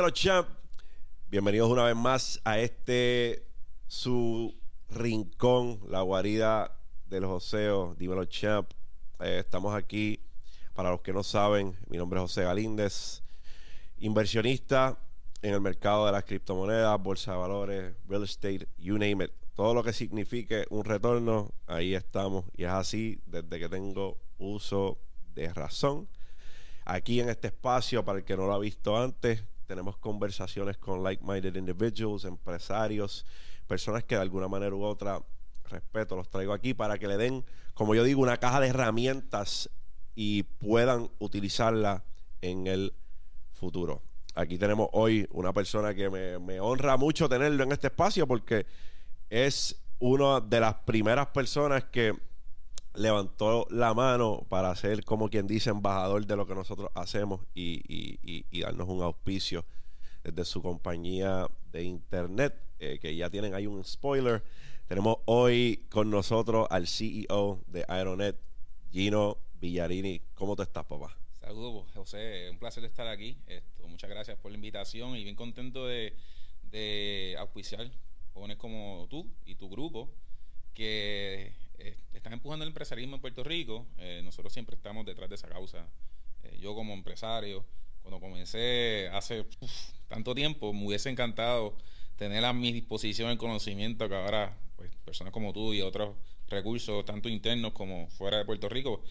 Dímelo, champ. Bienvenidos una vez más a este su rincón, la guarida del joseo. Dímelo, champ. Eh, estamos aquí. Para los que no saben, mi nombre es José Galíndez, inversionista en el mercado de las criptomonedas, bolsa de valores, real estate, you name it. Todo lo que signifique un retorno, ahí estamos. Y es así desde que tengo uso de razón. Aquí en este espacio, para el que no lo ha visto antes, tenemos conversaciones con like-minded individuals, empresarios, personas que de alguna manera u otra, respeto, los traigo aquí para que le den, como yo digo, una caja de herramientas y puedan utilizarla en el futuro. Aquí tenemos hoy una persona que me, honra mucho tenerlo en este espacio porque es una de las primeras personas que levantó la mano para ser, como quien dice, embajador de lo que nosotros hacemos y, y, y, darnos un auspicio desde su compañía de internet, eh, que ya tienen ahí un spoiler. Tenemos hoy con nosotros al CEO de Aeronet, Gino Villarini. ¿Cómo te estás, papá? Saludos, José. Un placer estar aquí. Esto, muchas gracias por la invitación y bien contento de, de auspiciar jóvenes como tú y tu grupo que eh, están empujando el empresarismo en Puerto Rico. Eh, nosotros siempre estamos detrás de esa causa. Eh, yo como empresario, cuando comencé hace tanto tiempo, me hubiese encantado tener a mi disposición el conocimiento que ahora pues, personas como tú y otros recursos, tanto internos como fuera de Puerto Rico,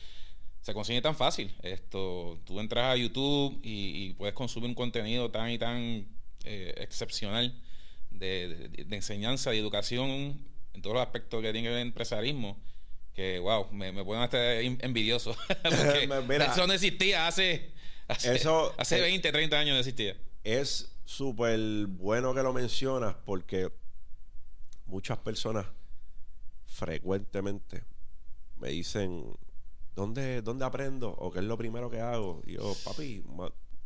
se consigue tan fácil. Esto, tú entras a YouTube y, puedes consumir un contenido tan y tan excepcional de, de, enseñanza y educación en todos los aspectos que tiene el empresarismo, que wow, me, me ponen hasta envidioso. Porque eso no existía hace, hace, eso, hace 20, 30 años no existía. Es súper bueno que lo mencionas porque muchas personas frecuentemente me dicen, ¿dónde, ¿dónde aprendo? ¿O qué es lo primero que hago? Y yo, papi,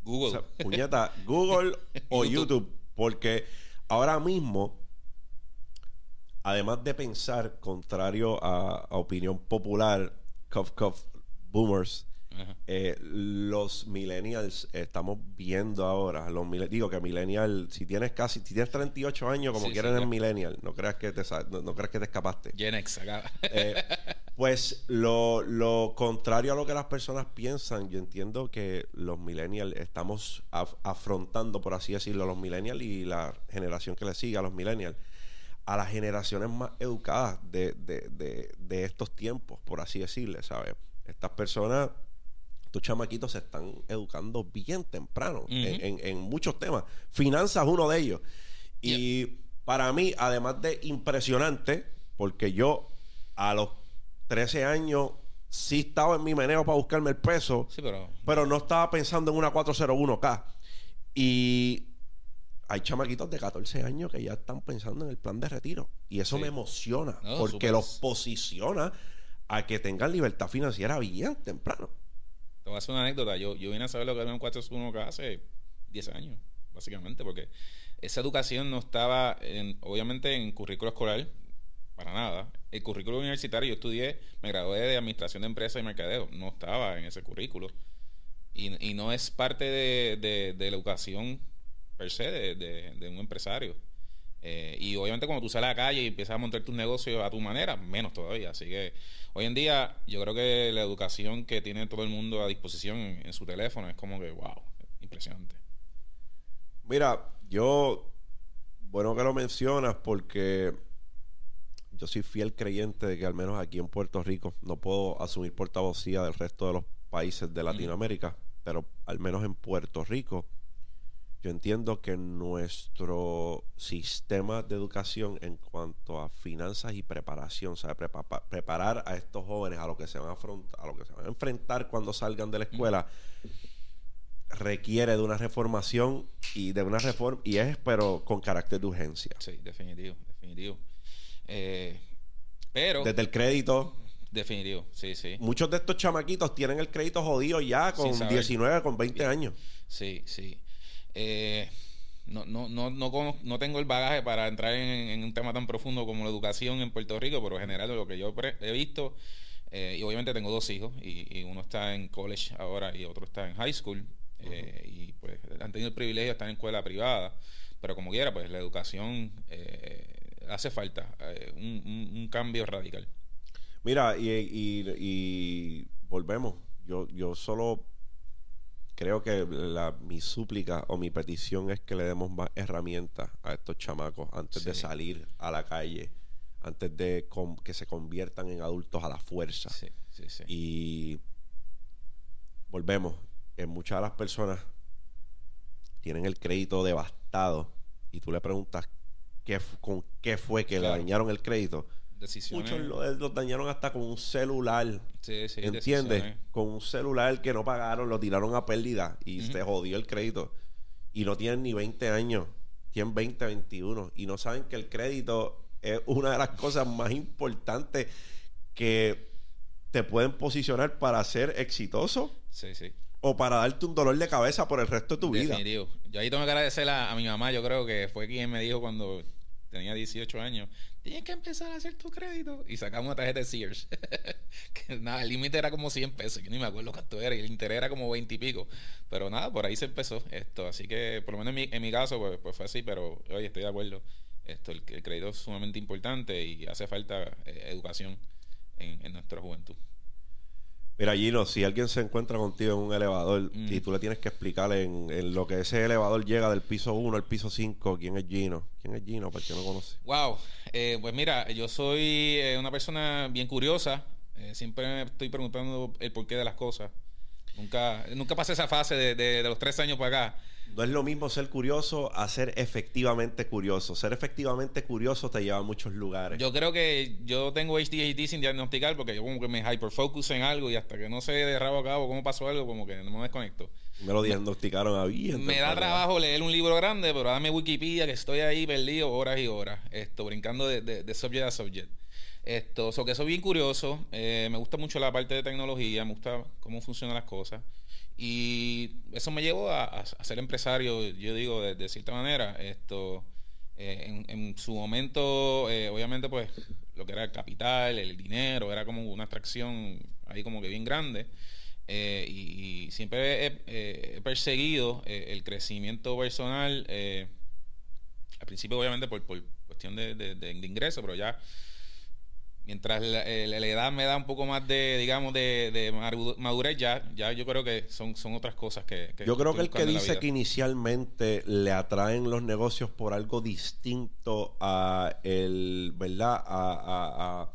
Google. puñeta, Google o YouTube. Porque ahora mismo además de pensar contrario a, opinión popular, cuff, cuff, boomers, eh, los millennials estamos viendo ahora, los digo que millennial, si tienes casi, si tienes 38 años como quieren el millennial, no creas que te no, creas que te escapaste. Gen X eh, pues lo, lo, contrario a lo que las personas piensan, yo entiendo que los millennials estamos afrontando, por así decirlo, los millennials y la generación que le sigue a los millennials a las generaciones más educadas de, estos tiempos, por así decirle, ¿sabes? Estas personas, estos chamaquitos se están educando bien temprano en, muchos temas. Finanzas uno de ellos. Y para mí, además de impresionante, porque yo a los 13 años sí estaba en mi meneo para buscarme el peso, pero... pero no estaba pensando en una 401k. Y hay chamaquitos de 14 años que ya están pensando en el plan de retiro. Y eso me emociona, porque los posiciona a que tengan libertad financiera bien temprano. Te voy a hacer una anécdota. Yo, yo vine a saber lo que era un 401k hace 10 años, básicamente, porque esa educación no estaba, en, obviamente, en currículo escolar, para nada. El currículo universitario, yo estudié, me gradué de Administración de Empresas y Mercadeo, no estaba en ese currículo. Y, y no es parte de, de, de la educación per se de, un empresario. Eh, y obviamente cuando tú sales a la calle y empiezas a montar tus negocios a tu manera, menos todavía. Así que hoy en día yo creo que la educación que tiene todo el mundo a disposición en, su teléfono es como que, wow, impresionante. Mira, yo, bueno que lo mencionas porque yo soy fiel creyente de que al menos aquí en Puerto Rico no puedo asumir portavocía del resto de los países de Latinoamérica, pero al menos en Puerto Rico yo entiendo que nuestro sistema de educación en cuanto a finanzas y preparación, ¿sabe? preparar a estos jóvenes a lo que se van a afrontar, a lo que se van a enfrentar cuando salgan de la escuela, requiere de una reformación y de una reforma, y es pero con carácter de urgencia. Sí, definitivo, definitivo. Eh, pero. Desde el crédito. Definitivo, sí, sí. Muchos de estos chamaquitos tienen el crédito jodido ya con 19, con 20 años. Sí, sí. Eh, no, no, no, no, no, tengo el bagaje para entrar en, un tema tan profundo como la educación en Puerto Rico, pero en general de lo que yo he visto, eh, y obviamente tengo dos hijos, y, uno está en college ahora y otro está en high school, eh, y pues tenido el privilegio de estar en escuela privada, pero como quiera, pues la educación eh, hace falta un, cambio radical. Mira, y, y, volvemos. Yo, yo solo creo que la, mi súplica o mi petición es que le demos más herramientas a estos chamacos antes de salir a la calle, antes de que se conviertan en adultos a la fuerza. Sí, sí, y volvemos, en muchas de las personas tienen el crédito devastado y tú le preguntas qué, con qué fue que le dañaron el crédito. Muchos los, dañaron hasta con un celular. Sí, sí, ¿Entiendes? Con un celular que no pagaron, lo tiraron a pérdida y se jodió el crédito. Y no tienen ni 20 años, tienen 20, 21. Y no saben que el crédito es una de las cosas más importantes que te pueden posicionar para ser exitoso. Sí, sí. O para darte un dolor de cabeza por el resto de tu vida. Yo ahí tengo que agradecer a, mi mamá, yo creo que fue quien me dijo cuando tenía 18 años, tienes que empezar a hacer tu crédito. Y sacamos una tarjeta de Sears. que nada, el límite era como 100 pesos. Yo ni me acuerdo cuánto era. Y el interés era como 20 y pico. Pero nada, por ahí se empezó esto. Así que, por lo menos en mi, en mi caso, pues, pues fue así. Pero, oye, estoy de acuerdo. Esto, el, crédito es sumamente importante y hace falta eh, educación en nuestra juventud. Mira, Gino, si alguien se encuentra contigo en un elevador y tú le tienes que explicarle en, lo que ese elevador llega del piso 1 al piso 5, ¿quién es Gino? ¿Quién es Gino? Para que no conoce. Wow. Eh, pues mira, yo soy eh, una persona bien curiosa. Eh, siempre me estoy preguntando el porqué de las cosas. Nunca, nunca pasé esa fase de, de los tres años para acá no es lo mismo ser curioso a ser efectivamente curioso. Ser efectivamente curioso te lleva a muchos lugares. Yo creo que yo tengo HDHD sin diagnosticar porque yo como que me hyperfocus en algo y hasta que no sé de rabo a cabo cómo pasó algo, como que no me desconecto. Me lo diagnosticaron a bien. Me da trabajo leer un libro grande, pero dame Wikipedia que estoy ahí perdido horas y horas, esto, brincando de, de, subject a subject. Esto, so que eso es bien curioso. Eh, me gusta mucho la parte de tecnología, me gusta cómo funcionan las cosas. Y eso me llevó a, ser empresario, yo digo, de, cierta manera. Esto, eh, en, su momento, eh, obviamente, pues, lo que era el capital, el dinero, era como una atracción ahí como que bien grande. Eh, y, siempre he, perseguido el crecimiento personal, al principio obviamente por, por cuestión de, de, de ingreso, pero ya mientras eh, la, edad me da un poco más de, digamos, de, madurez, ya, ya yo creo que son, son otras cosas que... yo creo que el que dice que inicialmente le atraen los negocios por algo distinto a el, ¿verdad? A,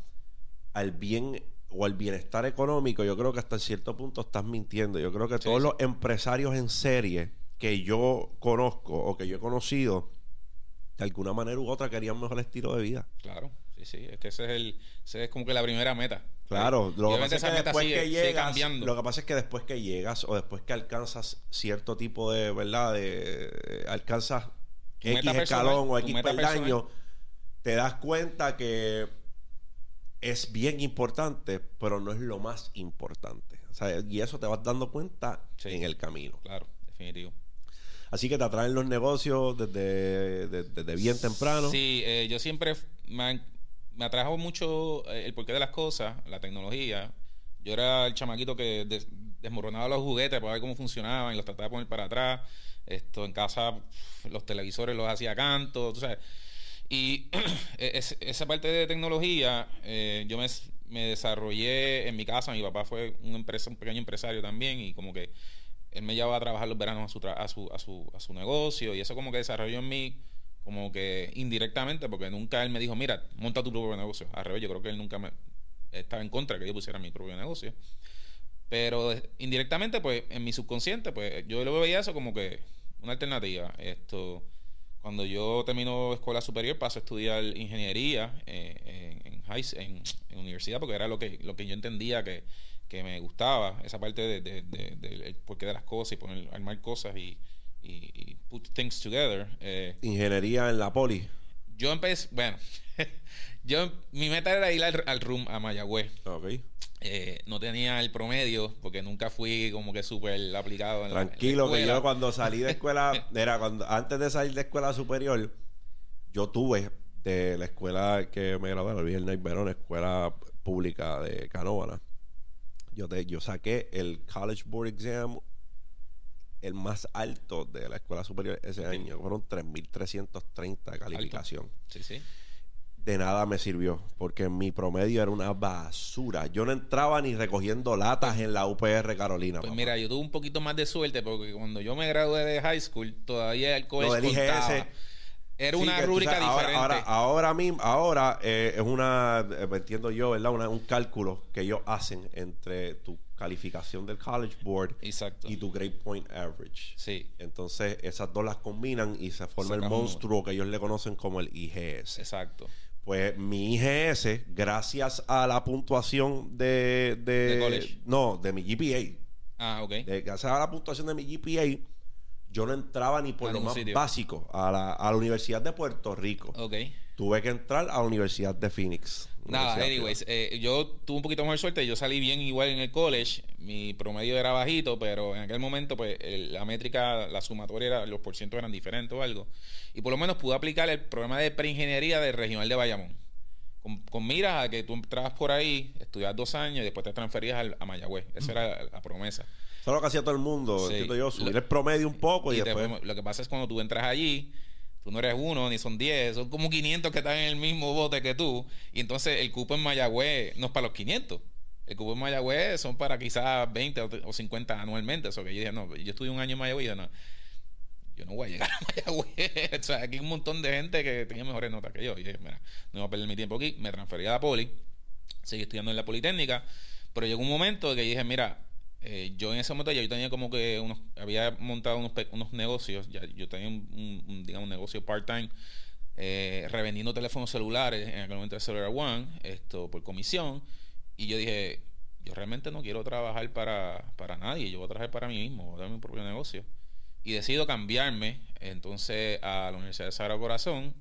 al bien o al bienestar económico, yo creo que hasta cierto punto estás mintiendo. Yo creo que todos los empresarios en serie que yo conozco o que yo he conocido, de alguna manera u otra querían mejor estilo de vida. Claro. Sí, sí, es que ese es el, ese es como que la primera meta. Claro, lo que pasa es que después que llegas, lo que pasa es que después que llegas o después que alcanzas cierto tipo de, ¿verdad? De, alcanzas X escalón o X peldaño, te das cuenta que es bien importante, pero no es lo más importante. O sea, y eso te vas dando cuenta en el camino. Claro, definitivo. Así que te atraen los negocios desde, desde, bien temprano. Sí, eh, yo siempre me, me atrajo mucho eh, el porqué de las cosas, la tecnología. Yo era el chamaquito que desmoronaba los juguetes para ver cómo funcionaban y los trataba de poner para atrás. Esto en casa, los televisores los hacía canto, tú sabes. Y e-, esa parte de tecnología, eh, yo me, desarrollé en mi casa. Mi papá fue un, empresa, un pequeño empresario también y como que él me llevaba a trabajar los veranos a su, a su, a su, a su negocio y eso como que desarrolló en mí como que indirectamente, porque nunca él me dijo, mira, monta tu propio negocio. Al revés, yo creo que él nunca me estaba en contra de que yo pusiera mi propio negocio. Pero indirectamente, pues, en mi subconsciente, pues, yo lo veía eso como que una alternativa. Esto, cuando yo termino escuela superior, paso a estudiar ingeniería eh, en, en, en, universidad, porque era lo que, lo que yo entendía que, que me gustaba, esa parte de, de, de, porqué de las cosas y poner, armar cosas y, y, put things together. Eh, Ingeniería en la poli. Yo empecé, bueno, yo mi meta era ir al, al RUM a Mayagüez. Eh, no tenía el promedio porque nunca fui como que súper aplicado en Tranquilo, que yo cuando salí de escuela, era cuando antes de salir de escuela superior, yo tuve de la escuela que me gradué, el Viernes Verón, escuela pública de Canóvana. Yo, yo saqué el College Board Exam el más alto de la escuela superior ese año. Fueron 3.330 de calificación. Sí, sí. De nada me sirvió, porque mi promedio era una basura. Yo no entraba ni recogiendo latas en la UPR Carolina. Pues papá. mira, yo tuve un poquito más de suerte porque cuando yo me gradué de high school, todavía el contaba. Era Sí, una rúbrica diferente. Ahora, ahora, mismo, ahora eh, es una, eh, entiendo yo, ¿verdad? Una- un cálculo que ellos hacen entre tu calificación del College Board Exacto. y tu grade point average. Sí, Entonces, esas dos las combinan y se forma el monstruo que ellos le conocen como el IGS. exacto. Pues mi IGS, gracias a la puntuación de... de, ¿De college? No, de mi GPA. Ah, ok. De- gracias a la puntuación de mi GPA, yo no entraba ni por lo más sitio. básico a la, a la Universidad de Puerto Rico. Ok. Tuve que entrar a la Universidad de Phoenix. Nada, anyways, eh, yo tuve un poquito mejor suerte. Yo salí bien igual en el college. Mi promedio era bajito, pero en aquel momento, pues, el- la métrica, la sumatoria, era, los porcientos eran diferentes o algo. Y por lo menos pude aplicar el programa de preingeniería del regional de Bayamón. Con, con miras a que tú entrabas por ahí, estudias dos años y después te transferías al- a Mayagüez. Esa era la, la promesa. Eso es lo que hacía todo el mundo. Sí. Entiendo yo, subir Lo- el promedio un poco y, Y después... lo que pasa es cuando tú entras allí, tú no eres uno ni son 10, son como 500 que están en el mismo bote que tú. Y entonces el cupo en Mayagüez no es para los 500. El cupo en Mayagüez son para quizás 20 o- o 50 anualmente. Eso que yo dije, no, yo estudié un año en Mayagüez y yo no, yo no voy a llegar a Mayagüez. o sea, aquí hay un montón de gente que tenía mejores notas que yo. Y dije, mira, no voy a perder mi tiempo aquí. Me transferí a la poli, seguí estudiando en la Politécnica. Pero llegó un momento que dije, mira, eh, yo en ese momento ya yo tenía como que unos, había montado unos, negocios, ya yo tenía un, digamos, un negocio part-time eh, revendiendo teléfonos celulares en aquel momento de Cellular One, esto por comisión, y yo dije, yo realmente no quiero trabajar para, para nadie, yo voy a trabajar para mí mismo, voy a dar mi propio negocio. Y decido cambiarme entonces a la Universidad de Sagrado Corazón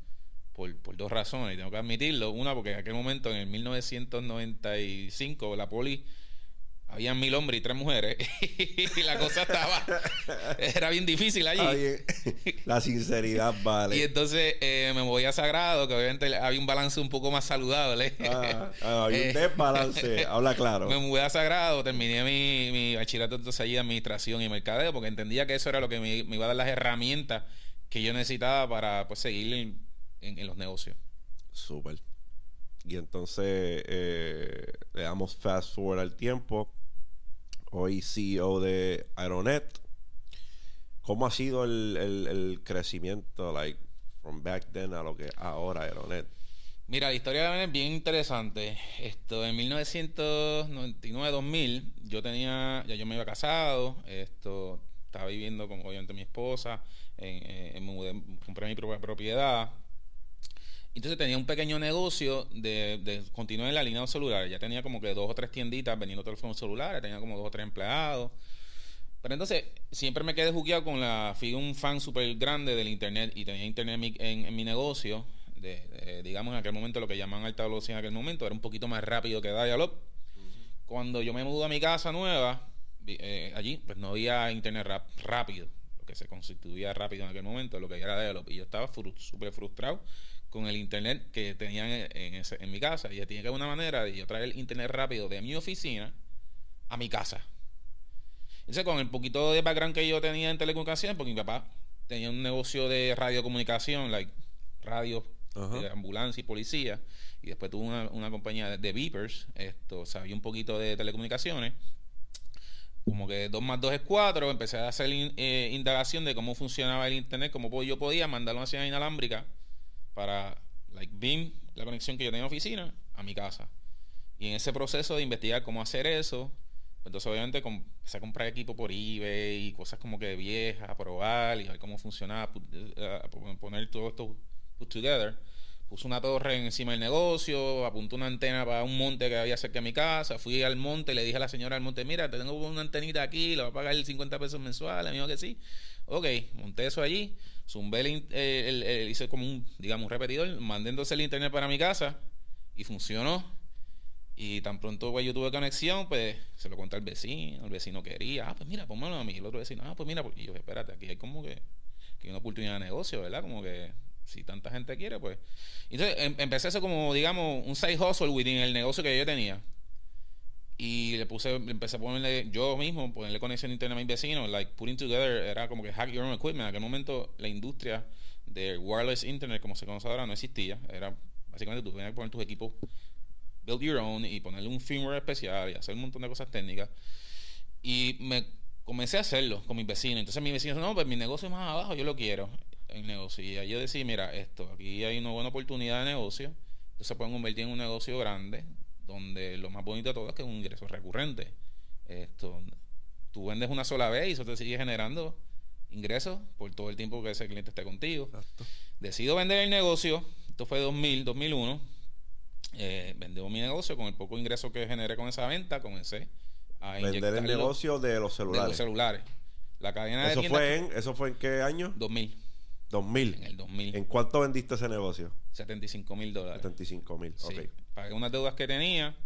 por, por dos razones, y tengo que admitirlo. Una, porque en aquel momento, en el 1995, la poli había mil hombres y tres mujeres y la cosa estaba era bien difícil allí la sinceridad vale. y entonces eh, me voy a Sagrado que obviamente había un balance un poco más saludable Ah, ah, hay un Eh, desbalance. Habla claro. me mudé a Sagrado terminé mi, mi bachillerato entonces allí de administración y mercadeo porque entendía que eso era lo que me, me iba a dar las herramientas que yo necesitaba para pues seguir en, en- en los negocios Súper. Y entonces eh, le damos fast forward al tiempo. Hoy CEO de Aeronet. ¿Cómo ha sido el, el- crecimiento, like, from back then a lo que ahora Aeronet? Mira, la historia de la es bien interesante. Esto, en 1999-2000, yo tenía, ya yo me había casado, esto, estaba viviendo con obviamente mi esposa, en, eh, me mudé, compré mi propia propiedad. Entonces tenía un pequeño negocio de, de continuar en la línea de celulares. Ya tenía como que dos o tres tienditas vendiendo teléfonos celulares, tenía como dos o tres empleados. Pero entonces siempre me quedé jugueado con la. Fui un fan súper grande del internet y tenía internet en mi, negocio. De, digamos en aquel momento lo que llaman alta velocidad en aquel momento era un poquito más rápido que Dial-Up. Cuando yo me mudé a mi casa nueva, eh, allí pues no había internet rápido, lo que se constituía rápido en aquel momento, lo que era Dial-Up. Y yo estaba súper frustrado con el internet que tenían en, ese- en mi casa. Y tenía que haber una manera de yo traer el internet rápido de mi oficina a mi casa. Entonces, con el poquito de background que yo tenía en telecomunicaciones, porque mi papá tenía un negocio de radiocomunicación, like radio, Ajá. de ambulancia y policía, y después tuvo una, una compañía de, de beepers, esto, sabía un poquito de telecomunicaciones. Como que 2 más 2 es 4, empecé a hacer in- eh, indagación de cómo funcionaba el internet, cómo yo podía mandar una señal inalámbrica para, like, beam, la conexión que yo tenía en oficina, a mi casa. Y en ese proceso de investigar cómo hacer eso, pues entonces obviamente empecé a comprar equipo por eBay y cosas como que viejas, a probar y ver cómo funcionaba, a poner todo esto put together. Puse una torre encima del negocio, apunté una antena para un monte que había cerca de mi casa, fui al monte, le dije a la señora del monte, mira, te tengo una antenita aquí, le voy a pagar el 50 pesos mensuales, me dijo que sí. Ok, monté eso allí, zumbé eh, el- hice como un, digamos, un repetidor, mandé entonces el internet para mi casa y funcionó. Y tan pronto pues, yo tuve conexión, pues se lo conté al vecino, el vecino quería, ah, pues mira, pónmelo a mí. El otro vecino, ah, pues mira, y yo, espérate, aquí hay como que, que hay una oportunidad de negocio, ¿verdad? Como que si tanta gente quiere, pues. Entonces em- empecé eso como, digamos, un side hustle within el negocio que yo tenía. Y le puse, empecé a ponerle, yo mismo, ponerle conexión a internet a mis vecinos, like putting together, era como que hack your own equipment. En aquel momento la industria de wireless internet, como se conoce ahora, no existía. Era básicamente tú tenías que poner tus equipos, build your own y ponerle un firmware especial y hacer un montón de cosas técnicas. Y me comencé a hacerlo con mis vecinos. Entonces mis vecinos, no, pues mi negocio es más abajo, yo lo quiero, el negocio. Y ahí yo decía, mira, esto, aquí hay una buena oportunidad de negocio. Entonces se pueden convertir en un negocio grande donde lo más bonito de todo es que es un ingreso recurrente. Esto, tú vendes una sola vez y eso te sigue generando ingresos por todo el tiempo que ese cliente esté contigo. Decido vender el negocio, esto fue 2000, 2001. Eh, vendemos mi negocio con el poco ingreso que generé con esa venta, comencé a vender el negocio de los celulares. De los celulares. La cadena ¿Eso fue en ¿Eso fue en qué año? 2000. 2000. En el 2000. ¿En cuánto vendiste ese negocio? 75 mil dólares. 75 mil, sí. Pagué unas deudas que tenía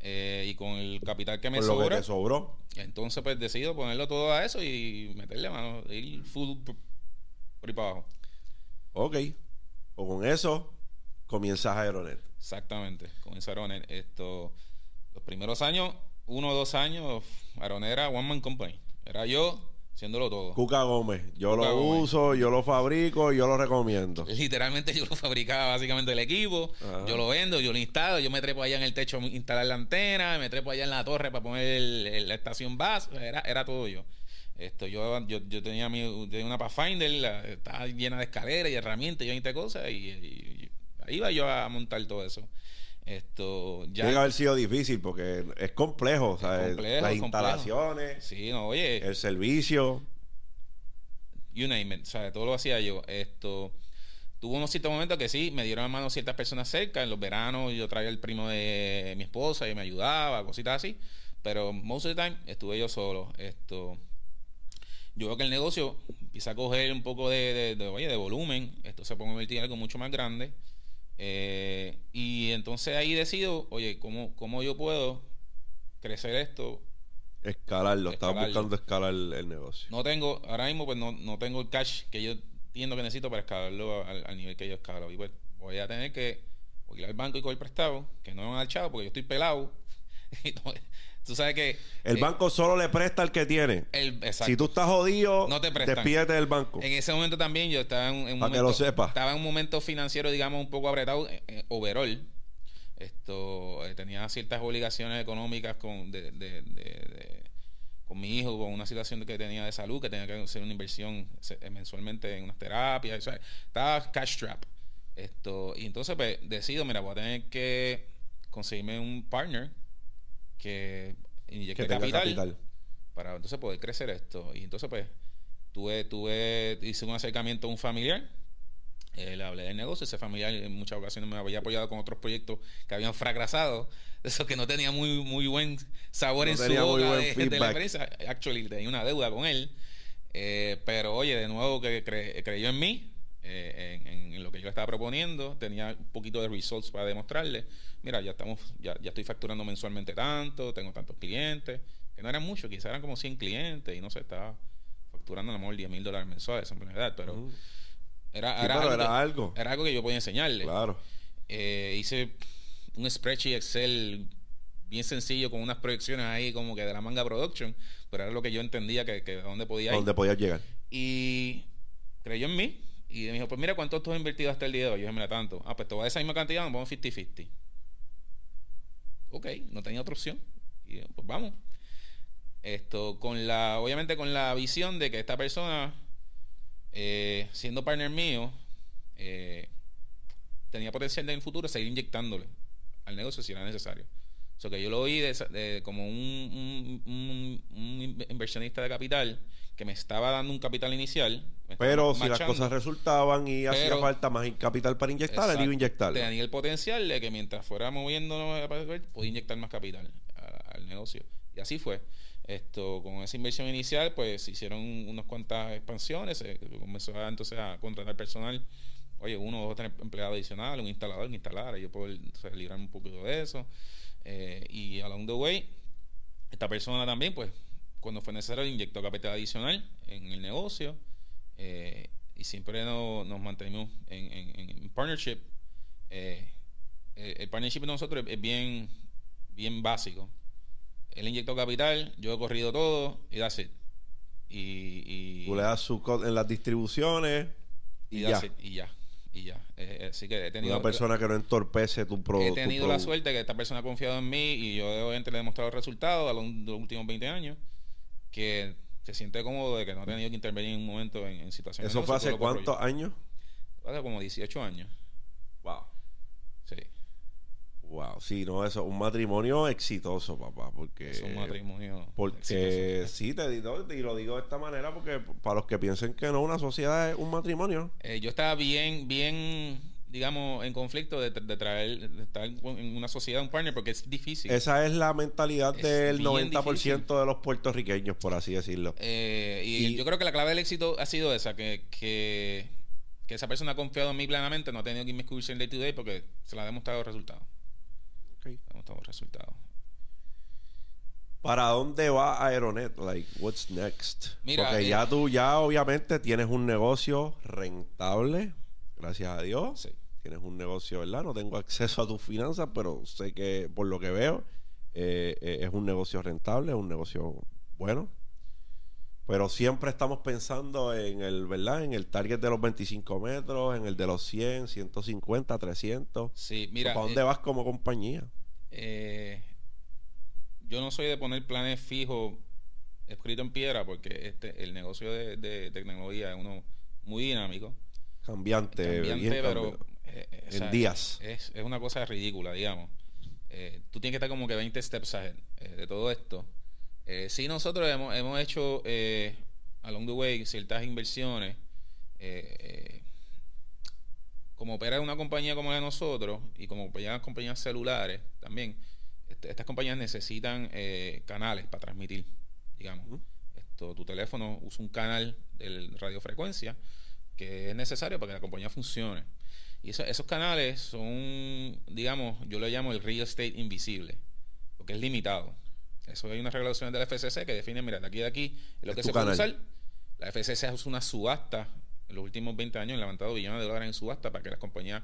eh, y con el capital que me Por lo que sobró. Entonces, pues decido ponerlo todo a eso y meterle mano, ir full por ahí para abajo. Ok. O con eso comienzas Aeronet. Exactamente, comienza Aeronet. Esto, los primeros años, uno o dos años, Aeronet era One Man Company. Era yo haciéndolo todo. Cuca Gómez. Yo lo uso, yo lo fabrico y yo lo recomiendo. Literalmente yo lo fabricaba básicamente el equipo. Yo lo vendo, yo lo instalo, yo me trepo allá en el techo a instalar la antena, me trepo allá en la torre para poner la estación base. Era, era todo yo. Esto, yo, yo, yo tenía, mi, tenía una Pathfinder, estaba llena de escaleras y herramientas y 20 cosas y, ahí iba yo a montar todo eso. Esto ya que haber sido difícil porque es complejo, las instalaciones, sí, no, oye, el servicio. You name it, todo lo hacía yo. Esto tuvo unos ciertos momentos que sí, me dieron la mano ciertas personas cerca. En los veranos yo traía el primo de mi esposa y me ayudaba, cositas así. Pero most of the time estuve yo solo. Esto yo veo que el negocio empieza a coger un poco de, de, oye, de volumen. Esto se puede convertir en algo mucho más grande. Eh, y entonces ahí decido, oye, ¿cómo, ¿cómo yo puedo crecer esto? Escalarlo, estaba buscando escalar el, negocio. No tengo, ahora mismo pues no, no tengo el cash que yo entiendo que necesito para escalarlo al, nivel que yo escalo. Y pues voy a tener que ir al banco y coger prestado, que no me han echado porque yo estoy pelado. Tú sabes que. El eh, banco solo le presta al que tiene. Si tú estás jodido, no te despídete del banco. En ese momento también yo estaba en, un momento. Estaba en un momento financiero, digamos, un poco apretado, eh, eh, overall. Esto, tenía ciertas obligaciones económicas con, de, con mi hijo, con una situación que tenía de salud, que tenía que hacer una inversión mensualmente en unas terapias. estaba cash trap. Esto, y entonces pues, decido, mira, voy a tener que conseguirme un partner que inyecte capital, para entonces poder crecer esto. Y entonces, pues, tuve, tuve, hice un acercamiento a un familiar. Eh, le hablé del negocio, ese familiar en muchas ocasiones me había apoyado con otros proyectos que habían fracasado, eso que no tenía muy, muy buen sabor en su boca de, la empresa. Actually, tenía una deuda con él. Eh, pero oye, de nuevo que creyó en mí, eh, en, lo que yo estaba proponiendo, tenía un poquito de results para demostrarle, mira, ya estamos, ya, ya estoy facturando mensualmente tanto, tengo tantos clientes, que no eran muchos, quizás eran como 100 clientes y no sé, estaba facturando a lo mejor 10 mil dólares mensuales, en verdad, pero, uh. era, era, algo, era, algo, que yo podía enseñarle. Claro. Eh, hice un spreadsheet Excel bien sencillo con unas proyecciones ahí como que de la manga production, pero era lo que yo entendía que, que dónde podía ir. Dónde podía llegar. Y creyó en mí y me dijo, pues mira, ¿cuánto tú has invertido hasta el día de hoy? Yo dije, mira, tanto. Ah, pues te voy a esa misma cantidad, nos vamos 50-50. Ok, no tenía otra opción. Y pues vamos. Esto, con la, obviamente con la visión de que esta persona, eh, siendo partner mío, eh, tenía potencial en el futuro seguir inyectándole al negocio si era necesario. O sea, que yo lo oí de, como un, un, inversionista de capital que me estaba dando un capital inicial. Pero si las cosas resultaban y hacía falta más capital para inyectar, él iba a inyectar. Tenía el potencial de que mientras fuera moviéndonos, podía inyectar más capital al, negocio. Y así fue. Esto, con esa inversión inicial, pues hicieron unas cuantas expansiones, se comenzó entonces a contratar personal oye, uno o dos empleados adicionales, un instalador que instalara, yo puedo librarme un poquito de eso. Eh, y along the way, esta persona también, pues, cuando fue necesario, inyectó capital adicional en el negocio eh, y siempre nos mantenemos en, partnership. Eh, el partnership de nosotros es bien, bien básico. él inyectó capital, yo he corrido todo y that's it. Y, y, Tú le das su en las distribuciones y, y ya. it, y ya. Y ya. Eh, eh, así que he tenido, Una persona que no entorpece tu he producto. tenido la suerte que esta persona ha confiado en mí y yo obviamente le he demostrado resultados a los últimos 20 años que se siente cómodo de que no ha tenido que intervenir en un momento en, en situaciones ¿Eso fue hace cuántos años? Hace como 18 años. Wow. Sí. Wow. Sí, no, eso. Un matrimonio exitoso, papá. Porque. es un matrimonio. Porque exitoso. sí, te digo, y lo digo de esta manera porque para los que piensen que no, una sociedad es un matrimonio. Eh, yo estaba bien, bien, digamos, en conflicto de, de traer, de estar en una sociedad, un partner, porque es difícil. Esa es la mentalidad Es del bien 90% difícil. de los puertorriqueños, por así decirlo. Eh, y, Y- yo creo que la clave del éxito ha sido esa, que, que, que esa persona ha confiado en mí plenamente, no ha tenido que inmiscuirse en day to day porque se le ha demostrado el resultado. Ok. Le ha demostrado el resultado. ¿Para dónde va Aeronet? Like, what's next? Mira, Porque eh, ya tú, ya obviamente tienes un negocio rentable, gracias a Dios. Sí. Tienes un negocio, ¿verdad? No tengo acceso a tus finanzas, pero sé que por lo que veo eh, eh, es un negocio rentable, es un negocio bueno. Pero siempre estamos pensando en el, ¿verdad? En el target de los 25 metros, en el de los 100, 150, 300. Sí, mira, ¿Para dónde eh, vas como compañía? yo no soy de poner planes fijos escritos en piedra porque este el negocio de, de tecnología es uno muy dinámico. Cambiante, cambiante, bien pero cambiante. Eh, eh, o En sea, días. Es, es una cosa ridícula, digamos. Eh, tú tienes que estar como que 20 steps ahead eh, de todo esto. Eh, sí, nosotros hemos, hemos hecho along the way ciertas inversiones. como opera una compañía como la de nosotros y como operan compañías celulares también, este- estas compañías necesitan canales para transmitir, digamos. Esto, tu teléfono usa un canal de radiofrecuencia que es necesario para que la compañía funcione. Y eso- esos canales son, digamos, yo lo llamo el real estate invisible, porque es limitado. Eso hay unas regulaciones de la FCC que definen, mira, de aquí a aquí es lo Es que se puede usar. La FCC hace una subasta, en los últimos 20 años han levantado billones de dólares en subasta para que las compañías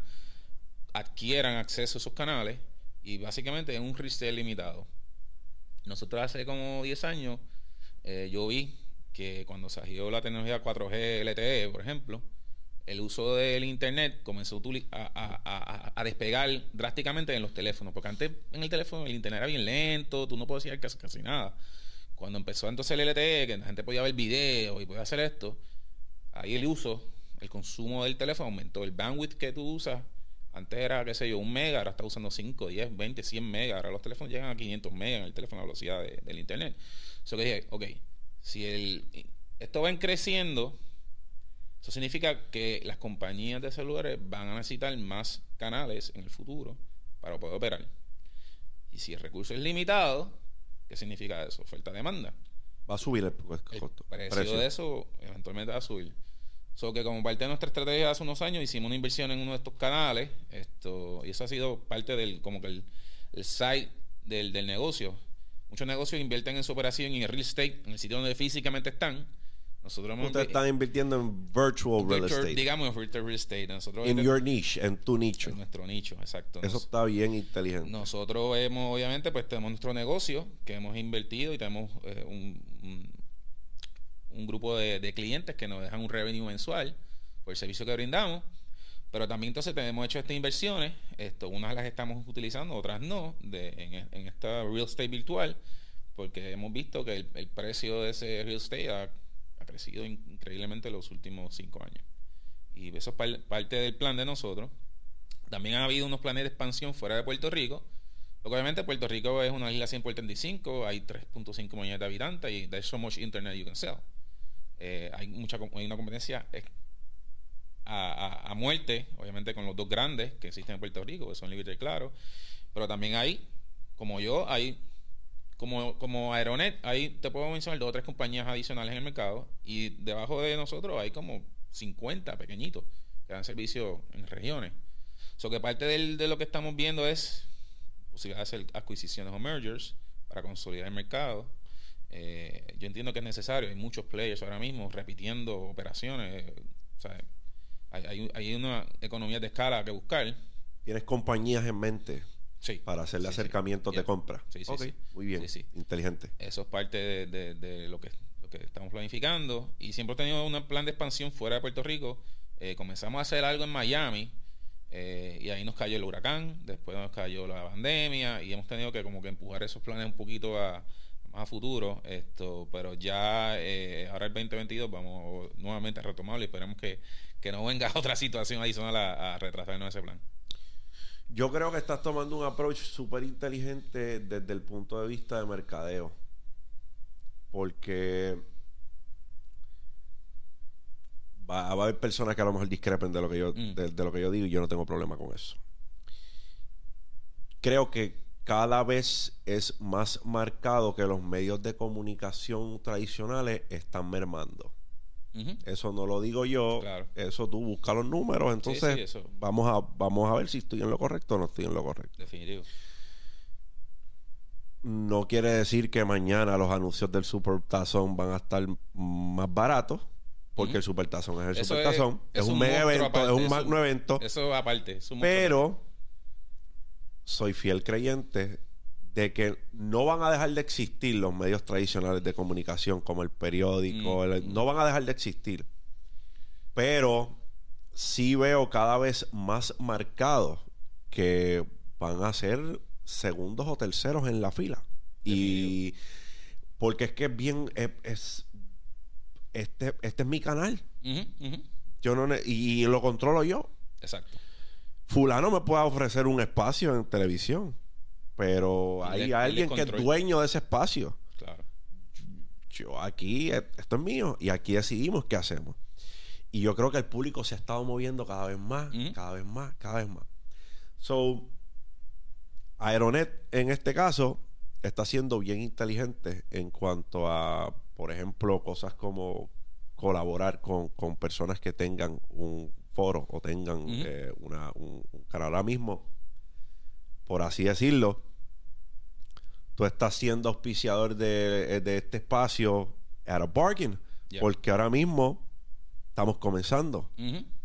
adquieran acceso a esos canales y básicamente es un real estate limitado. Nosotros hace como 10 años eh, yo vi que cuando salió la tecnología 4G LTE, por ejemplo, el uso del internet comenzó a despegar drásticamente en los teléfonos, porque antes en el teléfono el internet era bien lento, tú no podías hacer casi, nada. Cuando empezó entonces el LTE, que la gente podía ver videos y podía hacer esto, ahí el uso, el consumo del teléfono aumentó. El bandwidth que tú usas, antes era, qué sé yo, un mega, ahora está usando 5, 10, 20, 100 megas. Ahora los teléfonos llegan a 500 megas en el teléfono a velocidad de- del internet. Eso que dije, ok, si el, esto va creciendo, eso significa que las compañías de celulares van a necesitar más canales en el futuro para poder operar. Y si el recurso es limitado, ¿qué significa eso? Oferta-demanda. Va a subir el, El costo. precio, precio. de eso eventualmente va a subir. So que como parte de nuestra estrategia hace unos años hicimos una inversión en uno de estos canales, esto, y eso ha sido parte del, como que el, el site del, del negocio. Muchos negocios invierten en su operación y en el real estate, en el sitio donde físicamente están. Nosotros hemos Ustedes inve- están invirtiendo en virtual real virtual- estate. digamos en virtual real estate. Nosotros In inve- your niche, en tu nicho. en nuestro nicho, exacto. Eso Nos- está bien inteligente. nosotros hemos, obviamente, pues tenemos nuestro negocio que hemos invertido y tenemos eh, un, un, un grupo de, de clientes que nos dejan un revenue mensual por el servicio que brindamos. Pero también entonces tenemos hecho estas inversiones, esto, unas las estamos utilizando, otras no, de, en, en esta real estate virtual, porque hemos visto que el, el precio de ese real estate ha crecido in- increíblemente en los últimos cinco años. Y eso es par- parte del plan de nosotros. También ha habido unos planes de expansión fuera de Puerto Rico. Porque obviamente Puerto Rico es una isla 100 por 35, hay 3.5 millones de habitantes y there's so much internet you can sell. Eh, hay mucha hay una competencia eh, a, a- a muerte, obviamente con los dos grandes que existen en Puerto Rico, que son Liberty y Claro, pero también hay, como yo, hay como, como Aeronet, ahí te puedo mencionar dos o tres compañías adicionales en el mercado y debajo de nosotros hay como 50 pequeñitos que dan servicio en regiones. So que parte del- de lo que estamos viendo es posibilidad de hacer adquisiciones o mergers para consolidar el mercado. Eh, yo entiendo que es necesario, hay muchos players ahora mismo repitiendo operaciones. eh, o sea, hay, hay, hay una economía de escala que buscar. Tienes compañías en mente. Sí. Para hacerle Sí, sí. acercamientos de compra. Sí, sí. Muy bien. Inteligente. Eso es parte de, de- de lo, que, lo que estamos planificando. Y siempre he tenido un plan de expansión fuera de Puerto Rico. Eh, comenzamos a hacer algo en Miami. eh, y ahí nos cayó el huracán. Después nos cayó la pandemia. Y hemos tenido que como que empujar esos planes un poquito a, más a futuro. Esto, pero ya eh, ahora el 2022 vamos nuevamente a retomarlo. Y esperemos que, que no venga otra situación adicional a, a retrasarnos ese plan. Yo creo que estás tomando un approach súper inteligente desde el punto de vista de mercadeo. Porque va, va a haber personas que a lo mejor discrepen de lo que yo, Mm. de, de lo que yo digo y yo no tengo problema con eso. Creo que cada vez es más marcado que los medios de comunicación tradicionales están mermando. Eso no lo digo yo, Claro. eso tú buscas los números, entonces sí, vamos a vamos a ver si estoy en lo correcto o no estoy en lo correcto. Definitivo. No quiere decir que mañana los anuncios del Super Tazón van a estar más baratos, porque Ujú. el Super Tazón es el Eso Super es- Tazón, es, es un mega evento, aparte, es un magno evento, Eso aparte. es un pero soy fiel creyente de que no van a dejar de existir los medios tradicionales de comunicación como el periódico, Mm. el- no van a dejar de existir. Pero sí veo cada vez más marcados que van a ser segundos o terceros en la fila. Y porque es que es bien es, es- este este es mi canal. Ujú, ujú. Yo no ne- y lo controlo yo. Exacto. Fulano me puede ofrecer un espacio en televisión, pero hay alguien que es dueño de ese espacio. Claro. Yo aquí, eh, esto es mío, y aquí decidimos qué hacemos. Y yo creo que el público se ha estado moviendo cada vez más, cada vez más, cada vez más. So, Aeronet, en este caso, está siendo bien inteligente en cuanto a, por ejemplo, cosas como colaborar con, con personas que tengan un foro o tengan eh, una, un, un canal. Ahora mismo, por así decirlo, tú estás siendo auspiciador de, de este espacio at a bargain. Yeah. Porque ahora mismo estamos comenzando,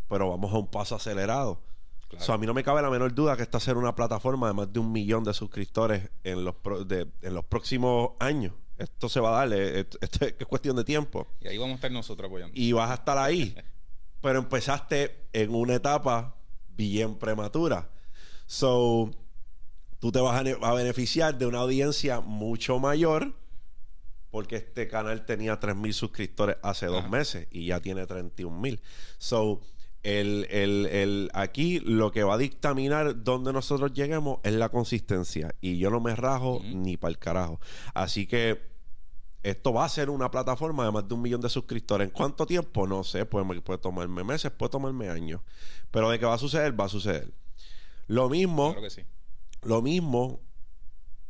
pero vamos a un paso acelerado. Claro. So, a mí no me cabe la menor duda que esta será una plataforma de más de un millón de suscriptores en los, pro- de- en los próximos años. Esto se va a dar, eh, esto, esto es cuestión de tiempo. Y ahí vamos a estar nosotros apoyando. Y vas a estar ahí. pero empezaste en una etapa bien prematura. So, tú te vas a, ne- a beneficiar de una audiencia mucho mayor porque este canal tenía 3.000 suscriptores hace dos meses y ya tiene 31.000. So, el, el, el, aquí lo que va a dictaminar dónde nosotros lleguemos es la consistencia. Y yo no me rajo ni para el carajo. Así que esto va a ser una plataforma de más de un millón de suscriptores. ¿En cuánto tiempo? No sé. Puede, puede tomarme meses, puede tomarme años. Pero de que va a suceder, va a suceder. Lo mismo, Claro que sí. Lo mismo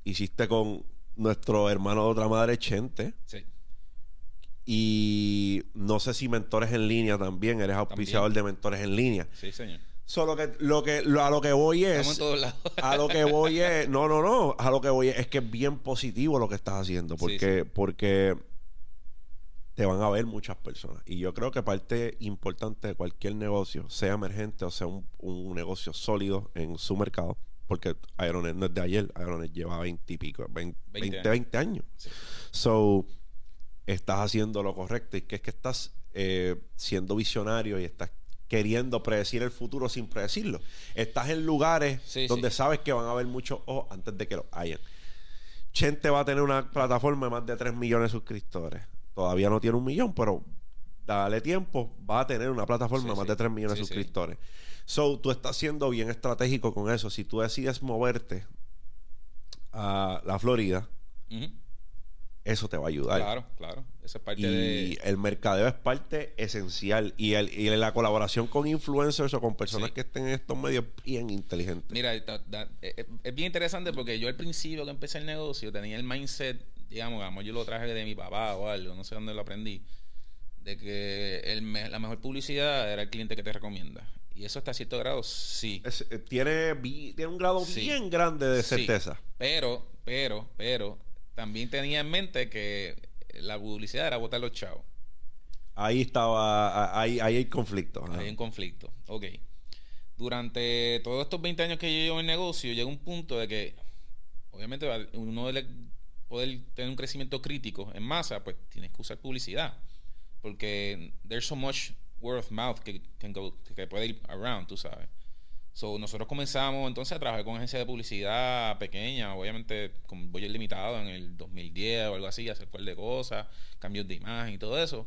hiciste con nuestro hermano de otra madre, Chente. Sí. Y no sé si mentores en línea también. Eres auspiciador de mentores en línea. Sí, señor. Solo que lo que lo- a lo que voy Estamos en es todos lados. a lo que voy es no no no a lo que voy es, es que es bien positivo lo que estás haciendo porque Sí, porque te van a ver muchas personas y yo creo que parte importante de cualquier negocio sea emergente o sea un, un negocio sólido en su mercado porque Aeronet no es de ayer Aeronet lleva 20 y pico 20, 20 20, 20 años Sí. So, estás haciendo lo correcto y que es que estás eh, siendo visionario y estás queriendo predecir el futuro sin predecirlo. Estás en lugares Sí, donde sí. sabes que van a haber muchos ojos antes de que lo hayan. Chente va a tener una plataforma de más de 3 millones de suscriptores. Todavía no tiene un millón, pero dale tiempo, va a tener una plataforma de más de 3 millones de suscriptores. So, tú estás siendo bien estratégico con eso. Si tú decides moverte a la Florida, eso te va a ayudar. Claro, claro. Esa es parte Y de. el mercadeo es parte esencial. Y, el, y la colaboración con influencers o con personas Sí. que estén en estos medios es bien inteligente. Mira, da- da- eh, eh, es bien interesante porque yo al principio que empecé el negocio tenía el mindset, digamos, digamos, yo lo traje de mi papá o algo, no sé dónde lo aprendí, de que el la mejor publicidad era el cliente que te recomienda. Y eso hasta cierto grado sí. Es- eh, tiene, tiene un grado Sí. bien grande de Sí. certeza. Pero, pero, pero, también tenía en mente que la publicidad era botar los chavos. Ahí estaba, ahí, ahí hay conflicto. ajá. Hay un conflicto. Ok. durante todos estos 20 años que yo llevo en negocio, llega un punto de que, obviamente, uno debe poder tener un crecimiento crítico en masa, pues tienes que usar publicidad. Porque there's so much word of mouth que, que puede ir around, tú sabes. So, nosotros comenzamos entonces a trabajar con agencias de publicidad pequeña, obviamente con budget limitado en el 2010 o algo así, hacer cual de cosas, cambios de imagen y todo eso.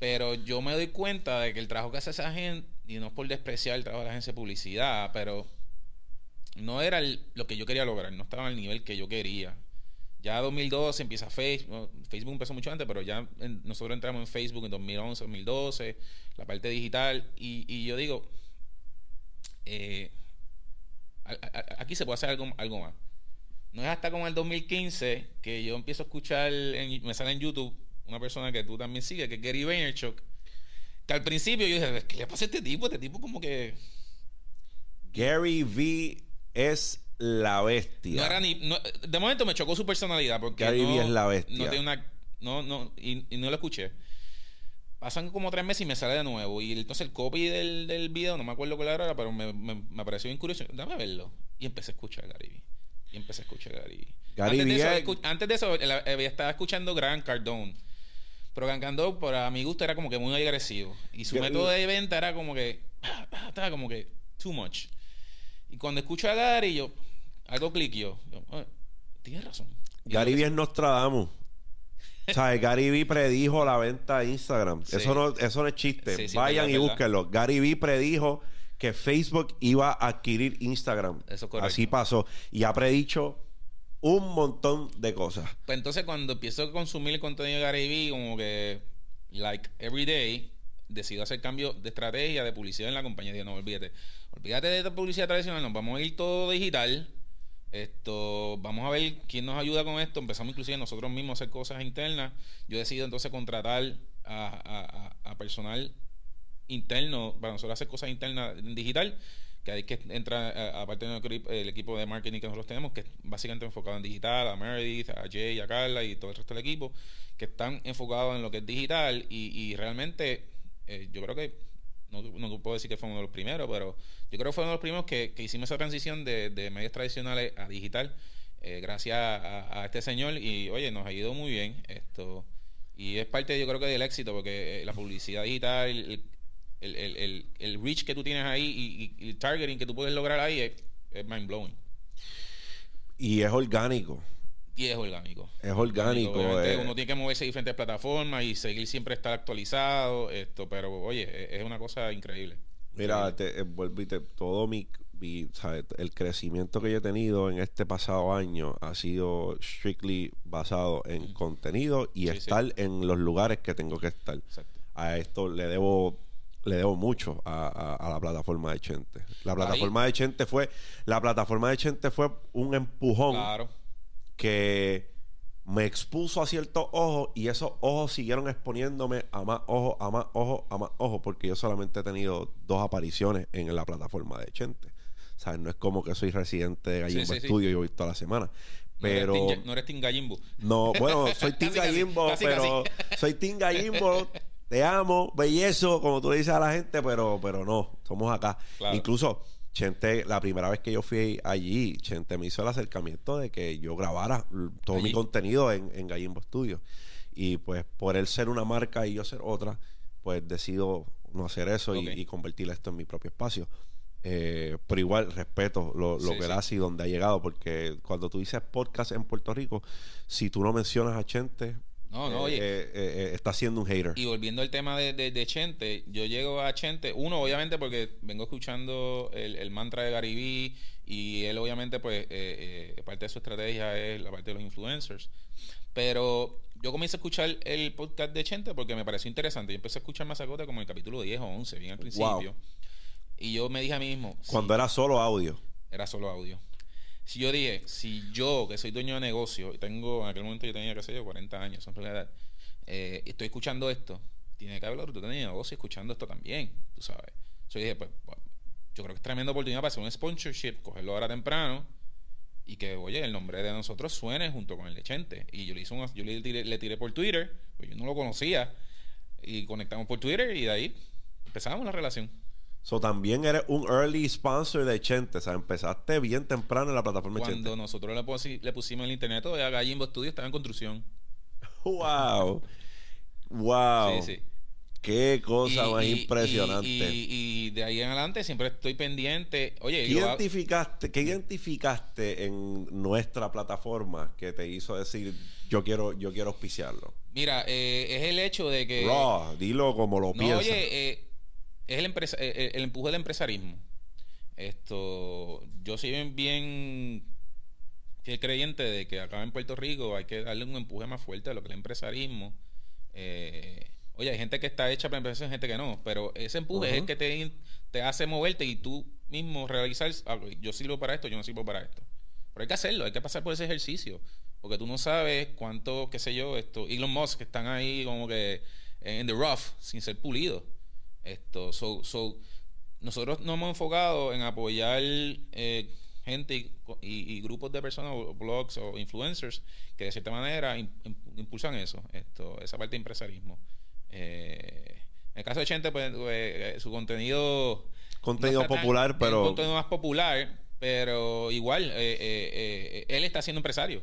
Pero yo me doy cuenta de que el trabajo que hace esa gente, y no es por despreciar el trabajo de la agencia de publicidad, pero no era lo que yo quería lograr, no estaba al nivel que yo quería. Ya 2012 empieza Facebook, Facebook empezó mucho antes, pero ya nosotros entramos en Facebook en 2011, 2012, la parte digital, y, yo digo, eh, aquí se puede hacer algo, algo más. No es hasta como el 2015 que yo empiezo a escuchar, me sale en YouTube una persona que tú también sigues, que es Gary Vaynerchuk, que al principio yo dije, ¿qué le pasa a este tipo? Este tipo como que... Gary V es la bestia. No era ni, de momento me chocó su personalidad porque Gary no, es la bestia. No tiene una, no, no, y, y no lo escuché pasan como tres meses y me sale de nuevo. Y entonces el copy del, del video, no me acuerdo cuál era, pero me, me, me pareció bien curioso. Dame verlo. Y empecé a escuchar a Gary Y empecce a escuchar a Gary Gary antes, de eso, antes de eso, estaba escuchando Gran Cardone. Pero Gran Cardone, para mi gusto, era como que muy agresivo. Y su método de venta era como que. Estaba como que. Too much. Y cuando escucho a Gary, yo. Algo yo. Ah, tienes razón. Gary Vee es Nostradamus. O sea, Gary Vee predijo la venta de Instagram. Eso, no, eso no es chiste. Vayan y búsquenlo. Gary Vee predijo que Facebook iba a adquirir Instagram. Eso Así pasó. Y ha predicho un montón de cosas. Pues entonces cuando empiezo a consumir el contenido de Gary Vee, como que, like, every day, decido hacer cambio de estrategia, de publicidad en la compañía. Digo, no, olvídate. Olvídate de esta publicidad tradicional, nos vamos a ir todo digital esto, vamos a ver quién nos ayuda con esto. Empezamos inclusive nosotros mismos a hacer cosas internas. Yo decido entonces contratar a, personal interno para nosotros hacer cosas internas en digital. Que ahí que entra, aparte del equipo de marketing que nosotros tenemos, que es básicamente enfocado en digital, a Meredith, a Jay, a Carla y todo el resto del equipo, que están enfocados en lo que es digital. Y, realmente, eh, yo creo que no, no puedo decir que fue uno de los primeros, pero yo creo que fue uno de los primeros que, hicimos esa transición de, medios tradicionales a digital, eh, gracias a, este señor. Y oye, nos ha ido muy bien esto. Y es parte, yo creo que del éxito, porque eh, la publicidad digital, el, el, el, reach que tú tienes ahí y, el targeting que tú puedes lograr ahí es mind blowing. Y es orgánico. Y es orgánico. Es orgánico. Eh. Uno tiene que moverse a diferentes plataformas y seguir siempre estar actualizado. esto Pero oye, e, es una cosa increíble. Mira, te, eh, todo mi, el crecimiento que yo he tenido en este pasado año ha sido strictly basado en contenido y estar en los lugares que tengo que estar. A esto le debo le debo mucho a, la plataforma de Chente. La plataforma de Chente fue la plataforma de Chente fue un empujón que me expuso a ciertos ojos y esos ojos siguieron exponiéndome a más ojos, a más ojos, a más ojos, porque yo solamente he tenido dos apariciones en la plataforma de Chente. O sea, no es como que soy residente de Gallimbo Studio y voy toda la semana. Pero. No eres, Tim Gallimbo. No, bueno, soy Tim Gallimbo, pero. Soy Tim Gallimbo. Te amo, bellezo, como tú le dices a la gente, pero, pero no, somos acá. Incluso Chente, la primera vez que yo fui allí, Chente me hizo el acercamiento de que yo grabara todo mi contenido en, en Gallimbo Studio. Y pues por él ser una marca y yo ser otra, pues decido no hacer eso y, convertir esto en mi propio espacio. Eh, pero igual respeto lo, que él hace y donde ha llegado, porque cuando tú dices podcast en Puerto Rico, si tú no mencionas a Chente, no, no, oye. Eh, eh, está siendo un hater. Y volviendo al tema de, de, Chente, yo llego a Chente, uno, obviamente, porque vengo escuchando el, mantra de Garibí y él, obviamente, pues, eh, parte de su estrategia es la parte de los influencers. Pero yo comencé a escuchar el podcast de Chente porque me pareció interesante. Yo empecé a escuchar Mazacote como el capítulo 10 o 11, bien al principio. Y yo me dije a mí mismo. Cuando era solo audio. Era solo audio. Si yo dije, si yo, que soy dueño de negocio, y tengo, en aquel momento yo tenía, qué sé yo, 40 años, son edad, eh, estoy escuchando esto, tiene que haber otro de negocio escuchando esto también, tú sabes. yo dije, pues, yo creo que es tremenda oportunidad para hacer un sponsorship, cogerlo ahora temprano y que, oye, el nombre de nosotros suene junto con el de Chente. Y yo le hice un, yo le tiré, le tiré por Twitter, pues yo no lo conocía, y conectamos por Twitter y de ahí empezamos la relación. So, también eres un early sponsor de Chente. O sea, empezaste bien temprano en la plataforma de Cuando Chente. nosotros le, pusi- le pusimos el internet, todavía Gallimbo Studio estaba en construcción. ¡Wow! ¡Wow! Sí, sí. ¡Qué cosa Y- más y- impresionante! Y, y- y de ahí en adelante siempre estoy pendiente. Oye, ¿Qué yo- identificaste, ¿Qué identificaste en nuestra plataforma que te hizo decir yo quiero, yo quiero auspiciarlo? mira, eh, es el hecho de que... Raw, dilo como lo No, piensas. oye, eh, es el, empresa- eh, eh, el empuje del empresarismo. Esto, yo soy bien, bien fiel creyente de que acá en Puerto Rico hay que darle un empuje más fuerte a lo que es el empresarismo. Eh, oye, hay gente que está hecha para empresa, hay gente que no, pero ese empuje es el que te, te hace moverte y tú mismo realizar, ah, yo sirvo para esto, yo no sirvo para esto. Pero hay que hacerlo, hay que pasar por ese ejercicio. Porque tú no sabes cuánto, qué sé yo, esto, Elon Musk que están ahí como que en the rough, sin ser pulidos. Esto, so, so, nosotros nos hemos enfocado en apoyar eh, gente y, y- y grupos de personas, o blogs o influencers, que de cierta manera im- im- impulsan eso, esto, esa parte de empresarismo. Eh, en el caso de Chente, pues, eh, su contenido Contenido no está tan- popular, pero- contenido más popular, pero igual, eh, eh, eh, él está siendo empresario.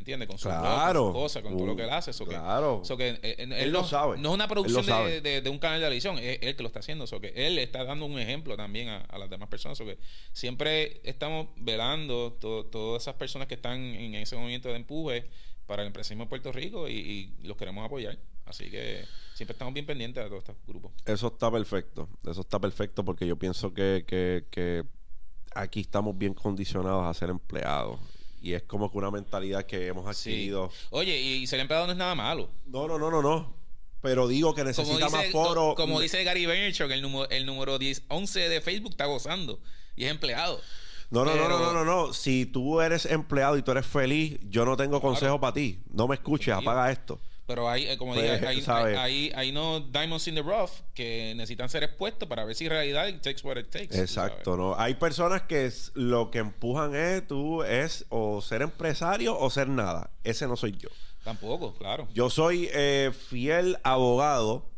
¿Me entiendes? Con su blog, Claro. con sus cosas, con todo lo que él hace. so que- Claro. so que, eh, eh, él, Él lo no, sabe. No es una producción de, de- de un canal de televisión, es él que lo está haciendo. so que él está dando un ejemplo también a, a las demás personas. so que siempre estamos velando to- todas esas personas que están en ese movimiento de empuje para el empresarismo de Puerto Rico y, y los queremos apoyar. Así que siempre estamos bien pendientes de todos estos grupos. Eso está perfecto. Eso está perfecto porque yo pienso que, que, que aquí estamos bien condicionados a ser empleados. Y es como que una mentalidad que hemos Sí. adquirido. Oye, y ser empleado no es nada malo. No, no, no, no, no. Pero digo que necesita más foro. como dice Gary Vaynerchuk, el número, el número 10, 11 de Facebook está gozando y es empleado. No, no, no, no, no, no, no. Si tú eres empleado y tú eres feliz, yo no tengo consejo para ti. No me escuches, apaga esto. Pero hay, eh, como Pues, dije, no diamonds in the rough que necesitan ser expuestos para ver si en realidad it takes what it takes. Exacto. ¿no? Hay personas que es- lo que empujan es tú es o ser empresario o ser nada. Ese no soy yo. Tampoco, claro. Yo soy eh, fiel abogado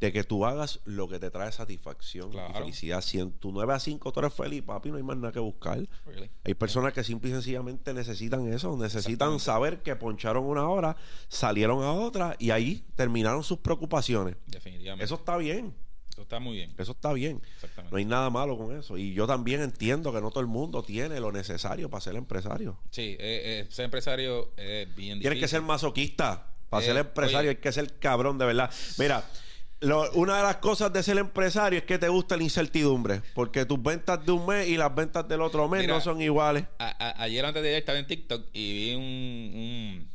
de que tú hagas lo que te trae satisfacción y felicidad. Si en tu 9 a 5 tú eres feliz, papi, no hay más nada que buscar. Really. Hay personas que simple y sencillamente necesitan eso, necesitan saber que poncharon una hora, salieron a otra y ahí terminaron sus preocupaciones. Definitivamente. Eso está bien, Eso está muy bien. eso está bien. Exactamente. No hay nada malo con eso. Y yo también entiendo que no todo el mundo tiene lo necesario para ser empresario. Sí, eh, eh, ser empresario es bien difícil. Tienes que ser masoquista. Para Eh, ser empresario oye. hay que ser cabrón de verdad. Mira, lo- una de las cosas de ser empresario es que te gusta la incertidumbre. Porque tus ventas de un mes y las ventas del otro mes Mira, no son iguales. A- a- ayer antes de ayer estaba en TikTok y vi un, un,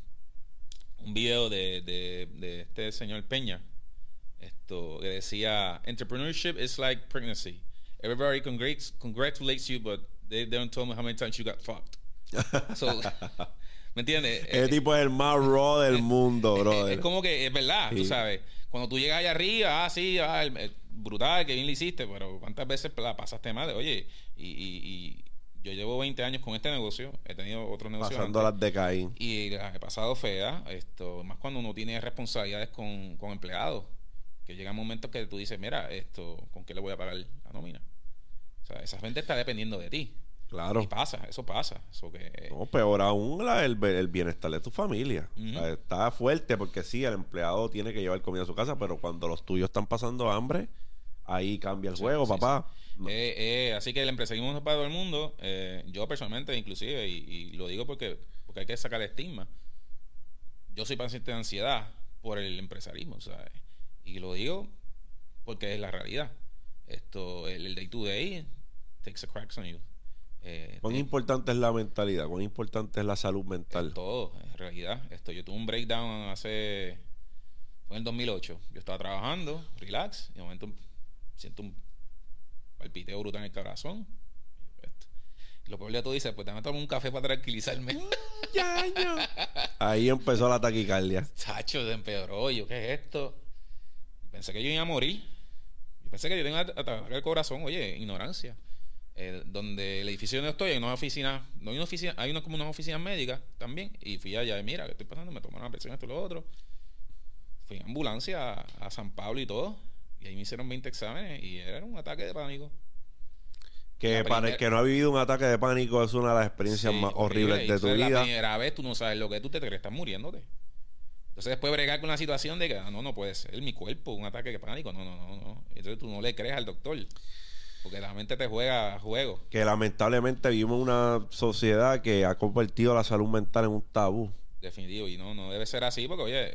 un video de, de, de este señor Peña. Esto que decía: Entrepreneurship is like pregnancy. Everybody congrats, congratulates you, but they, don't tell me how many times you got fucked. So, ¿Me entiendes? Ese tipo es el más raw del mundo, brother. Es como que es verdad, tú Sí. sabes. Cuando tú llegas allá arriba, ah, sí, ah, el- el- brutal, que bien lo hiciste, pero ¿cuántas veces la pasaste mal? Oye, y, y- y yo llevo 20 años con este negocio, he tenido otro negocio Pasando antes, las de Caín. y las he pasado fea, esto, más cuando uno tiene responsabilidades con, con empleados, que llegan momentos que tú dices, mira, esto, ¿con qué le voy a pagar la nómina? O sea, esa gente está dependiendo de ti. Claro. Y pasa, eso pasa. Eso que, No, peor aún la- el, el bienestar de tu familia. Ujú. O sea, está fuerte porque sí, el empleado tiene que llevar comida a su casa, pero cuando los tuyos están pasando hambre, ahí cambia el Sí, juego, sí, papá. No. Eh, eh, así que el empresarismo no es para todo el mundo. Eh, yo personalmente, inclusive, y, y lo digo porque, porque hay que sacar el estigma. Yo soy paciente de ansiedad por el empresarismo, ¿sabes? Y lo digo porque es la realidad. Esto, el, el day to day takes a cracks on you. Eh, ¿Cuán te- importante es la mentalidad? ¿Cuán importante es la salud mental? en todo, en realidad. Esto, yo tuve un breakdown hace. Fue en el 2008. Yo estaba trabajando, relax, y de momento siento un palpiteo brutal en el corazón. Y lo peor de todo dice: Pues déjame tomar un café para tranquilizarme. Ya, ya. Ahí empezó la taquicardia. Chacho, se empeoró. Yo, ¿qué es esto? Pensé que yo iba a morir. Yo pensé que yo tenía ataque al corazón. Oye, ignorancia. Eh, donde el edificio donde estoy hay una oficina, no hay una oficina, hay una, como unas oficinas médicas también. Y fui allá, y mira, ¿qué estoy pasando? Me tomaron una presión, esto y lo otro. Fui en ambulancia a, a San Pablo y todo. Y ahí me hicieron 20 exámenes y era un ataque de pánico. Que La para el que no ha vivido un ataque de pánico es una de las experiencias Sí, más horrible. horribles de tu entonces La vida. primera vez tú no sabes lo que tú te crees, estás muriéndote. Entonces después bregar con la situación de que ah, no, no puede ser mi cuerpo, un ataque de pánico, no, no, no, no. Entonces tú no le crees al doctor. Porque la mente te juega juego. Que lamentablemente vivimos en una sociedad que ha convertido la salud mental en un tabú. Definitivo. Y no, no debe ser así porque, oye...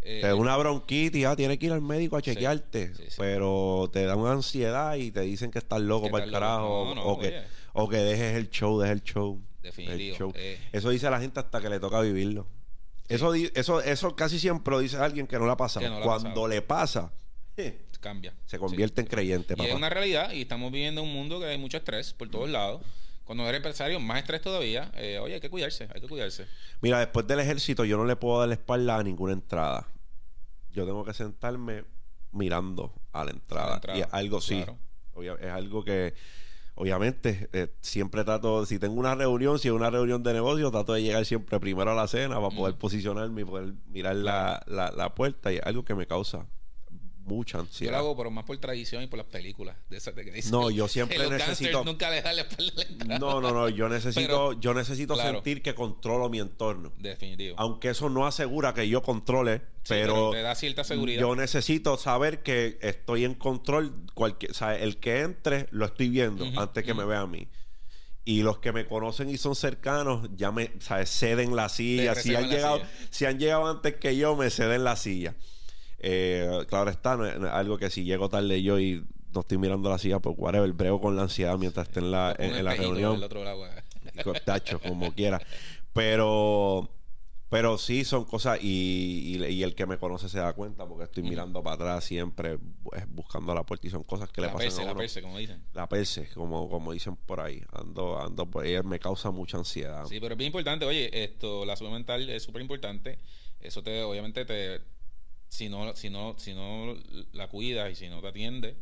eh, Te da una bronquitis, ya tienes que ir al médico a chequearte. sí, sí. Pero te da una ansiedad y te dicen que estás loco Que para el loco. carajo. No, no, o, que, o que dejes el show, dejes el show. Definitivo. El show. Eh, Eso dice la gente hasta que le toca vivirlo. Eso, eso, eso casi siempre lo dice alguien que no pasado. Que no Cuando le pasa, cambia. se convierte en creyente, Y es una realidad y estamos viviendo un mundo que hay mucho estrés por todos lados. Cuando eres empresario, más estrés todavía. Eh, oye, hay que cuidarse, hay que cuidarse. Mira, después del ejército yo no le puedo dar la espalda a ninguna entrada. Yo tengo que sentarme mirando a la entrada. A la entrada, Y es algo, sí. claro. obvia- es algo que, obviamente, eh, siempre trato, si tengo una reunión, si es una reunión de negocio, trato de llegar siempre primero a la cena para poder posicionarme y poder mirar la, la, la puerta. Y es algo que me causa mucha Yo lo ansiedad. hago, pero más por tradición y por las películas. De esas de que dicen No, yo siempre los necesito- nunca le la espalda. No, no, no. Yo necesito, Pero, yo necesito claro. sentir que controlo mi entorno. Definitivo. Aunque eso no asegura que yo controle, Sí, pero, te da cierta seguridad. yo necesito saber que estoy en control. Cualquier, o sea, el que entre lo estoy viendo antes que me vea a mí. Y los que me conocen y son cercanos ya me sea, ceden la silla. Si han, llegado, silla. si han llegado antes que yo, me ceden la silla. Eh, claro está, no es, no es algo que si llego tarde yo y no estoy mirando la silla, pues whatever, brego con la ansiedad mientras esté en la, en, en la reunión. del otro lado, eh. Tacho, como quiera. Pero, pero sí son cosas, y, y- y el que me conoce se da cuenta porque estoy mirando para atrás siempre, pues, buscando la puerta y son cosas que le pasan perse, a la perse, como dicen. La perse, como, como dicen por ahí. Ando, ando por ahí, me causa mucha ansiedad. Sí, pero es bien importante. Oye, esto, la salud mental es súper importante. Eso te, obviamente, te, si no, si no, si no la cuidas y si no te atiendes,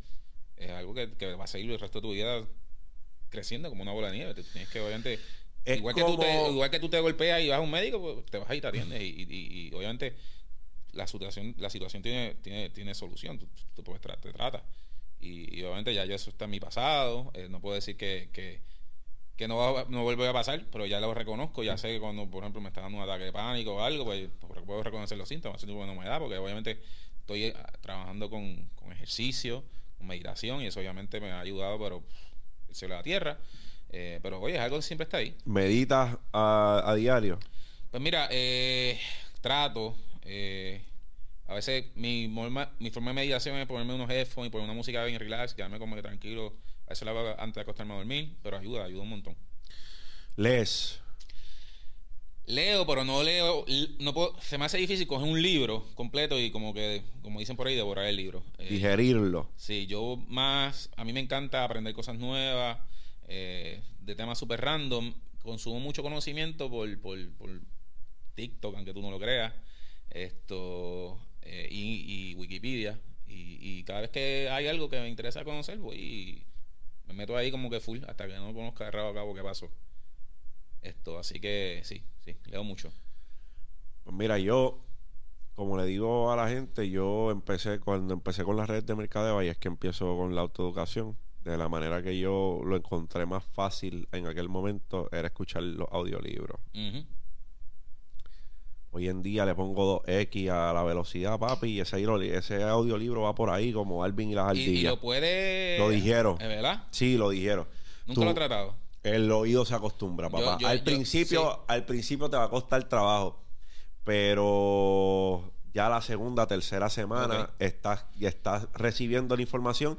es algo que, que va a seguir el resto de tu vida creciendo como una bola de nieve. Te tienes que, obviamente, Es igual, que tú te, igual que tú te golpeas y vas a un médico, pues, te vas y te atiendes. Y, y- y, obviamente la situación, la situación tiene, tiene, tiene solución. Tú, tú puedes tra- te tratas. Y, y obviamente ya, ya eso está en mi pasado. Eh, no puedo decir que, que, que no, va, no vuelve a pasar, pero ya lo reconozco. Ya sé que cuando, por ejemplo, me está dando un ataque de pánico o algo, pues pues, puedo reconocer los síntomas. De no me da, porque obviamente estoy eh, trabajando con, con ejercicio, con meditación, y eso obviamente me ha ayudado, pero el cielo a la tierra. Eh, pero oye, es algo que siempre está ahí. ¿Meditas a, a diario? Pues mira, eh, trato. eh, a veces mi, mi forma de meditación es ponerme unos headphones y poner una música bien relax, quedarme como que tranquilo. A veces lo hago antes de acostarme a dormir, pero ayuda, ayuda un montón. ¿Lees? Leo, pero no leo. No puedo, se me hace difícil coger un libro completo y como que, como dicen por ahí, devorar el libro. Eh, Digerirlo. Sí, yo más, a mí me encanta aprender cosas nuevas, eh, de temas súper random. Consumo mucho conocimiento por, por, por TikTok, aunque tú no lo creas, esto eh, y, y Wikipedia. Y, y cada vez que hay algo que me interesa conocer, voy y me meto ahí como que full hasta que no conozca de rabo a cabo qué pasó. Esto, así que sí, sí, leo mucho. Pues mira, yo, como le digo a la gente, yo empecé cuando empecé con las redes de mercadeo y es que empiezo con la autoeducación. De la manera que yo lo encontré más fácil en aquel momento era escuchar los audiolibros. Ujú. Hoy en día le pongo 2X a la velocidad, papi, y ese, ese audiolibro va por ahí como Alvin y las Y, y ardillas. lo puede. Lo dijeron. ¿Es verdad? Sí, lo dijeron. Nunca Tú- lo he tratado. El oído se acostumbra, papá. yo- al yo- principio, sí. al principio te va a costar trabajo, pero ya la segunda, tercera semana estás, ya estás recibiendo la información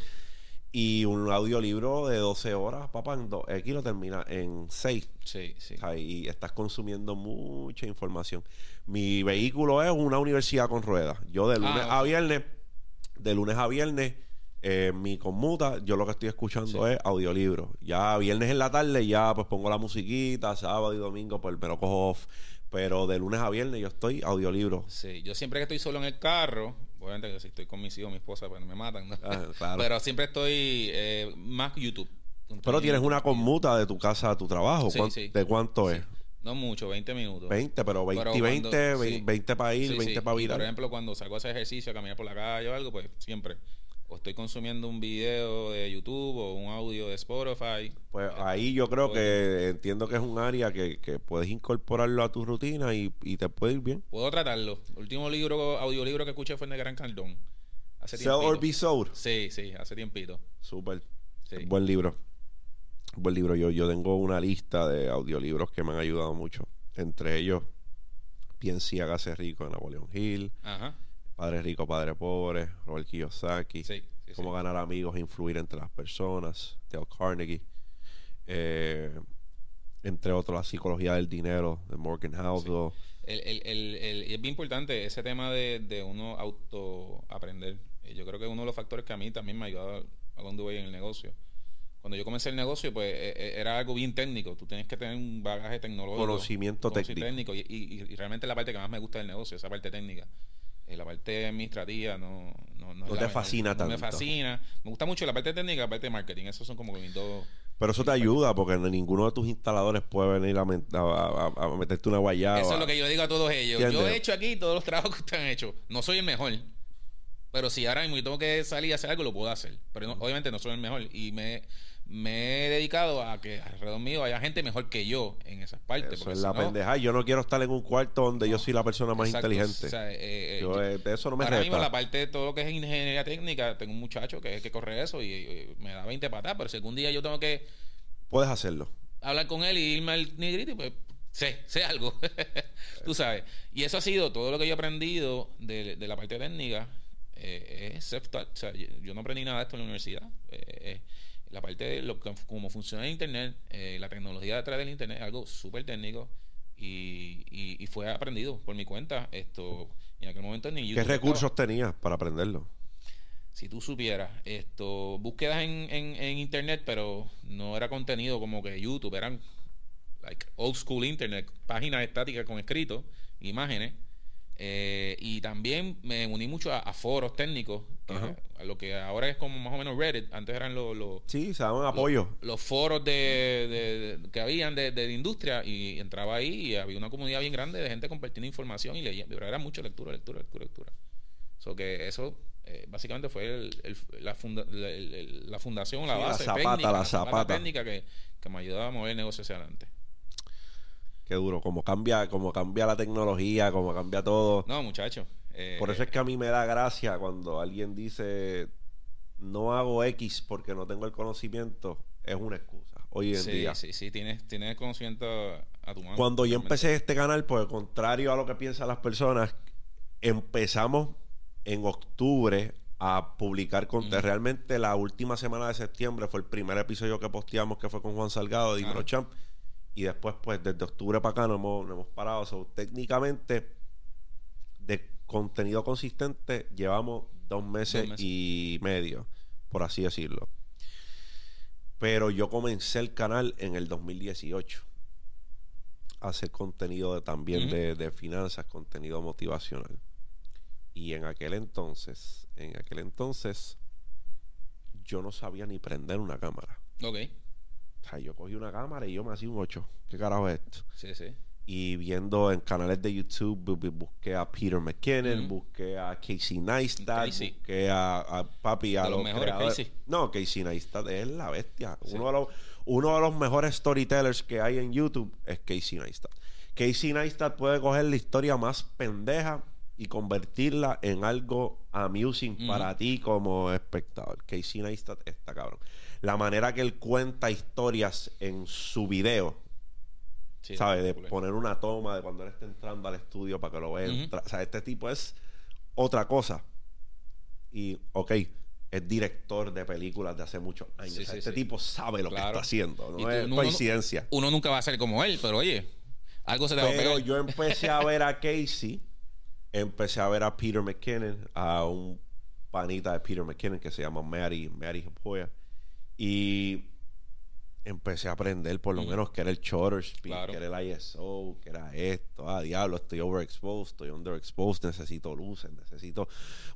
y un audiolibro de 12 horas, papá, en 2X lo termina en 6. Sí, sí. y estás consumiendo mucha información. Mi vehículo es una universidad con ruedas. Yo de lunes Ah, a viernes, de lunes a viernes, eh, mi conmuta, yo lo que estoy escuchando Sí. es audiolibros. Ya viernes en la tarde, ya pues pongo la musiquita, sábado y domingo, pues me lo cojo off. Pero de lunes a viernes yo estoy audiolibro. Sí, yo siempre que estoy solo en el carro, obviamente que si estoy con mis hijos, mi esposa, pues me matan, ¿no? Ah, claro. Pero siempre estoy eh, más YouTube. Pero tienes una conmuta de tu casa a tu trabajo. Sí, ¿Cuán- sí. ¿De cuánto es? No mucho, 20 minutos. 20, pero 20 y Pero 20, cuando- sí. 20 para ir, Sí, 20 sí. para Y, virar. Por ejemplo, cuando salgo a hacer ejercicio, a caminar por la calle o algo, pues siempre. o estoy consumiendo un video de YouTube o un audio de Spotify. Pues Eh, ahí yo creo que entiendo que es un área que, que puedes incorporarlo a tu rutina y, y te puede ir bien. Puedo tratarlo. El último libro, audiolibro que escuché fue el de Gran Cardón. Hace Sell or be sold. Sí, sí, hace tiempito. Súper. Buen libro. Buen libro. Yo, yo tengo una lista de audiolibros que me han ayudado mucho. Entre ellos, Piense y hágase rico de Napoleón Hill, Ajá. Padre rico, Padre pobre, Robert Kiyosaki, Sí, sí, Cómo sí. ganar amigos e influir entre las personas, Dale Carnegie. Eh, entre otros, La psicología del dinero de Morgan Housel. El, el, el, es bien importante ese tema de, de uno auto aprender. Eh, Yo creo que uno de los factores que a mí también me ha ayudado a donde voy en el negocio. Cuando yo comencé el negocio, pues eh, eh, era algo bien técnico. Tú tienes que tener un bagaje tecnológico. Conocimiento técnico. Y, y- y realmente la parte que más me gusta del negocio, esa parte técnica. Eh, la parte administrativa no, no, no, No la te mejor. fascina No Me tanto. fascina. Me gusta mucho la parte técnica y la parte de marketing. Esos son como que mis dos. Pero eso te ayuda porque ninguno de tus instaladores puede venir a, men- a- a- a meterte una guayaba. Eso es lo que yo digo a todos ellos. ¿Entiendes? Yo he hecho aquí todos los trabajos que ustedes han hecho. No soy el mejor. Pero si ahora mismo yo tengo que salir a hacer algo, lo puedo hacer. Pero no- obviamente no soy el mejor. Y me, me he dedicado a que alrededor mío haya gente mejor que yo en esas partes. Eso es si la no- pendeja. Yo no quiero estar en un cuarto donde yo soy la persona más Exacto. inteligente. O sea, eh, eh, Yo, yo- eh, de eso no me ahora mismo la parte de todo lo que es ingeniería técnica, tengo un muchacho que, que corre eso y, y me da 20 patas, pero si algún día yo tengo que Puedes hacerlo. hablar con él y irme al negrito, pues sé, sé algo. Tú sabes. Y eso ha sido todo lo que yo he aprendido de, de la parte técnica. Eh, es self-taught. O sea, yo, yo no aprendí nada de esto en la universidad. Eh, la parte de lo, que- cómo funciona el Internet, eh, la tecnología detrás del Internet, algo súper técnico. Y, y, y fue aprendido por mi cuenta. Esto, en aquel momento ni YouTube ¿Qué estaba. recursos tenías para aprenderlo? Si tú supieras, esto, búsquedas en, en, en internet, pero no era contenido como que YouTube, eran like old school internet, páginas estáticas con escritos, imágenes. Eh, y también me uní mucho a, a foros técnicos, que a lo que ahora es como más o menos Reddit, antes eran los, los, Sí, se daban apoyo. los foros de, que habían de, de la industria y entraba ahí y había una comunidad bien grande de gente compartiendo información y leyendo, pero era mucho lectura, lectura, lectura, lectura. So que eso eh, básicamente fue el- el- la, funda- la, el- la fundación, la Sí, la base zapata, técnica, la zapata. técnica que, que me ayudaba a mover el negocio hacia adelante. Qué duro. Como cambia, como cambia la tecnología, como cambia todo. No, muchachos. eh, Por eso es que a mí me da gracia cuando alguien dice no hago X porque no tengo el conocimiento. Es una excusa hoy en sí, día. sí, sí, tienes, tienes conocimiento a tu mano. Cuando yo realmente. empecé este canal, por el contrario a lo que piensan las personas, empezamos en octubre a publicar. Ujú. Realmente la última semana de septiembre fue el primer episodio que posteamos que fue con Juan Salgado de Dímelo Ajá. Y después, pues, desde octubre para acá no hemos, no hemos parado. So, técnicamente, de contenido consistente, llevamos dos meses, Dos meses. y medio, por así decirlo. Pero yo comencé el canal en el 2018 a hacer contenido de- también de, de finanzas, contenido motivacional. Y en aquel entonces, en aquel entonces, yo no sabía ni prender una cámara. Ok, O sea, yo cogí una cámara y yo me hacía un 8. ¿Qué carajo es esto? sí, sí. Y viendo en canales de YouTube, bu- bu- busqué a Peter McKinnon, busqué a Casey Neistat, Casey. busqué a, a Papi, a De los los mejores, creadores. Casey. No, Casey Neistat es la bestia. Sí. Uno, de los, uno de los mejores storytellers que hay en YouTube es Casey Neistat. Casey Neistat puede coger la historia más pendeja y convertirla en algo amusing para ti como espectador. Casey Neistat está cabrón. La manera que él cuenta historias en su video, sí ¿sabes? De poner una toma de cuando él está entrando al estudio para que lo vean. O sea, este tipo es otra cosa. Y, ok, es director de películas de hace muchos años. Sí, O sea, sí, este tipo sabe lo que está haciendo. No es no- coincidencia. Uno nunca va a ser como él, pero oye, algo se te va a Pero pegar. yo empecé a ver a Casey, empecé a ver a Peter McKinnon, a un panita de Peter McKinnon que se llama Mary, Mary Japoya. Y empecé a aprender por lo Ujú. menos que era el shutter speed, Claro. que era el ISO, que era esto. Ah, diablo, estoy overexposed, estoy underexposed, necesito luces, necesito...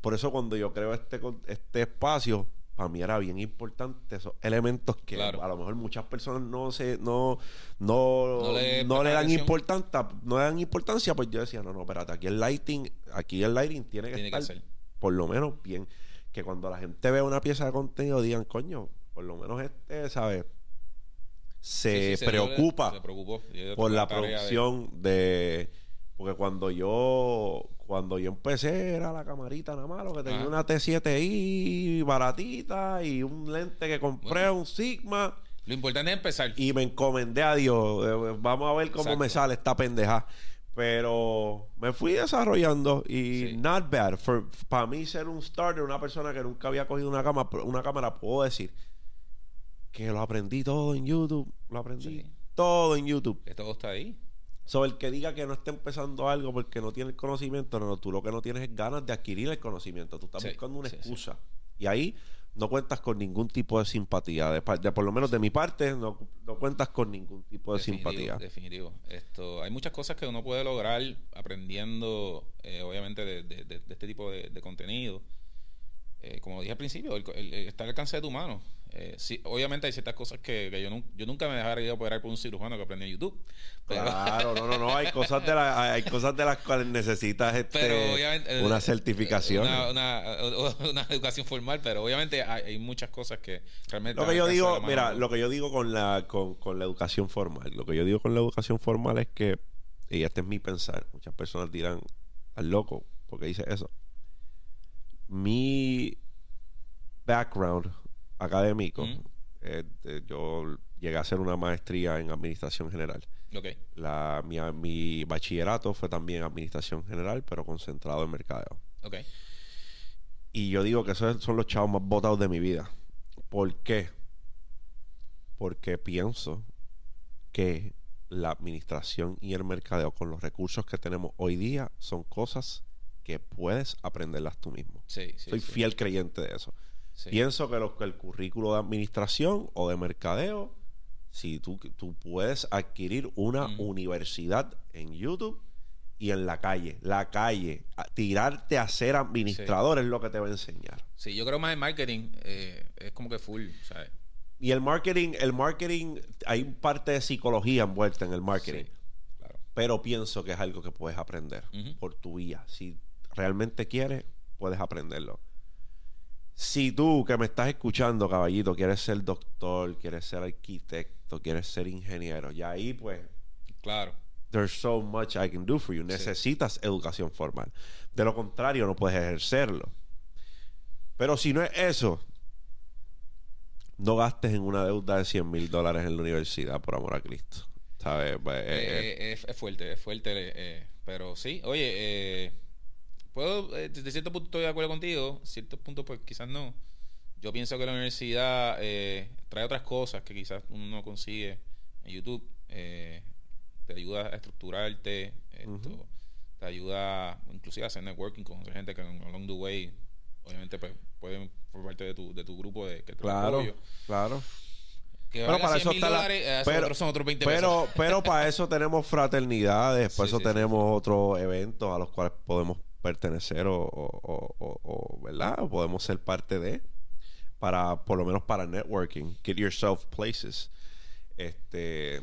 Por eso cuando yo creo este, este espacio, para mí era bien importante esos elementos que Claro. a lo mejor muchas personas no se no no, No le no le prestan dan importancia no le dan importancia pues yo decía no no espérate aquí el lighting aquí el lighting tiene que Tiene estar ser. por lo menos bien que cuando la gente ve una pieza de contenido digan, coño, por lo menos este, ¿sabes? Se Sí, sí, preocupa se preocupó. Y por la de- producción de... Porque cuando yo cuando yo empecé era la camarita nada más, lo que tenía Ajá. una T7i baratita y un lente que compré, Bueno. un Sigma Lo importante es empezar. y me encomendé a Dios. Eh, Vamos a ver cómo Exacto. me sale esta pendeja. Pero me fui desarrollando y Sí. not bad. Para mí ser un starter, una persona que nunca había cogido una, cama, una cámara, puedo decir que lo aprendí todo en YouTube. Lo aprendí Sí. todo en YouTube. Que todo está ahí. Sobre el que diga que no está empezando algo porque no tiene el conocimiento, no, tú lo que no tienes es ganas de adquirir el conocimiento. Tú estás Sí, buscando una sí, excusa. Y ahí no cuentas con ningún tipo de simpatía. De, por lo menos de mi parte, no, no cuentas con ningún tipo de Definitivo, simpatía. Definitivo. Esto, hay muchas cosas que uno puede lograr aprendiendo, eh, obviamente, de, de- de- de este tipo de contenido. Eh, como dije al principio, el, el- el está al alcance de tu mano. Eh, sí, obviamente hay ciertas cosas que, que yo, yo nunca me dejaría operar por un cirujano que aprendí en YouTube. Pero, Claro, no, no, no. Hay cosas de, la- hay cosas de las cuales necesitas este, pero eh, una certificación. Una, una- una educación formal, pero obviamente hay, hay muchas cosas que realmente... Lo que yo digo, mira, lo que yo digo con la, con, con la educación formal, lo que yo digo con la educación formal es que, y este es mi pensar, muchas personas dirán, al loco, porque dice eso. Mi background académico, eh, yo llegué a hacer una maestría en administración general. Ok, La, mi, mi bachillerato fue también administración general, pero concentrado en mercadeo. ok. Y yo digo que esos son los chavos más votados de mi vida. ¿Por qué? Porque pienso que la administración y el mercadeo con los recursos que tenemos hoy día son cosas que puedes aprenderlas tú mismo. Sí, sí. Soy sí, fiel creyente de eso. Pienso que, lo, que el currículo de administración o de mercadeo, si tú, tú puedes adquirir una Ujú. universidad en YouTube y en la calle, la calle, a- tirarte a ser administrador es lo que te va a enseñar. Sí, yo creo más en marketing eh, es como que full, ¿sabes? Y el marketing, el marketing, hay parte de psicología envuelta en el marketing, pero pienso que es algo que puedes aprender por tu vía. Si realmente quieres, puedes aprenderlo. Si tú que me estás escuchando, caballito, quieres ser doctor, quieres ser arquitecto, quieres ser ingeniero, y ahí pues Claro. there's so much I can do for you. Necesitas educación formal. De lo contrario, no puedes ejercerlo. Pero si no es eso, no gastes en una deuda de 100 mil dólares en la universidad, por amor a Cristo. ¿Sabes? Pues, eh, Eh, eh, es, fuerte, es fuerte. pero sí, oye, eh, puedo, eh, desde cierto punto estoy de acuerdo contigo, ciertos puntos pues quizás no. Yo pienso que la universidad eh, trae otras cosas que quizás uno no consigue en YouTube. eh, te ayuda a estructurarte, esto, te ayuda inclusive a hacer networking con otra gente que along the way, obviamente pues, pueden formar parte de tu, de tu grupo de que te claro, apoyo. claro. Que Pero para 100 eso está la- dólares, eh, pero- otros son otros 20 pesos. Pero, pero para eso tenemos fraternidades, Sí, eso sí, sí. tenemos otros eventos a los cuales podemos pertenecer o, o- o- ¿verdad? Podemos ser parte de para por lo menos para networking, get yourself places. Este,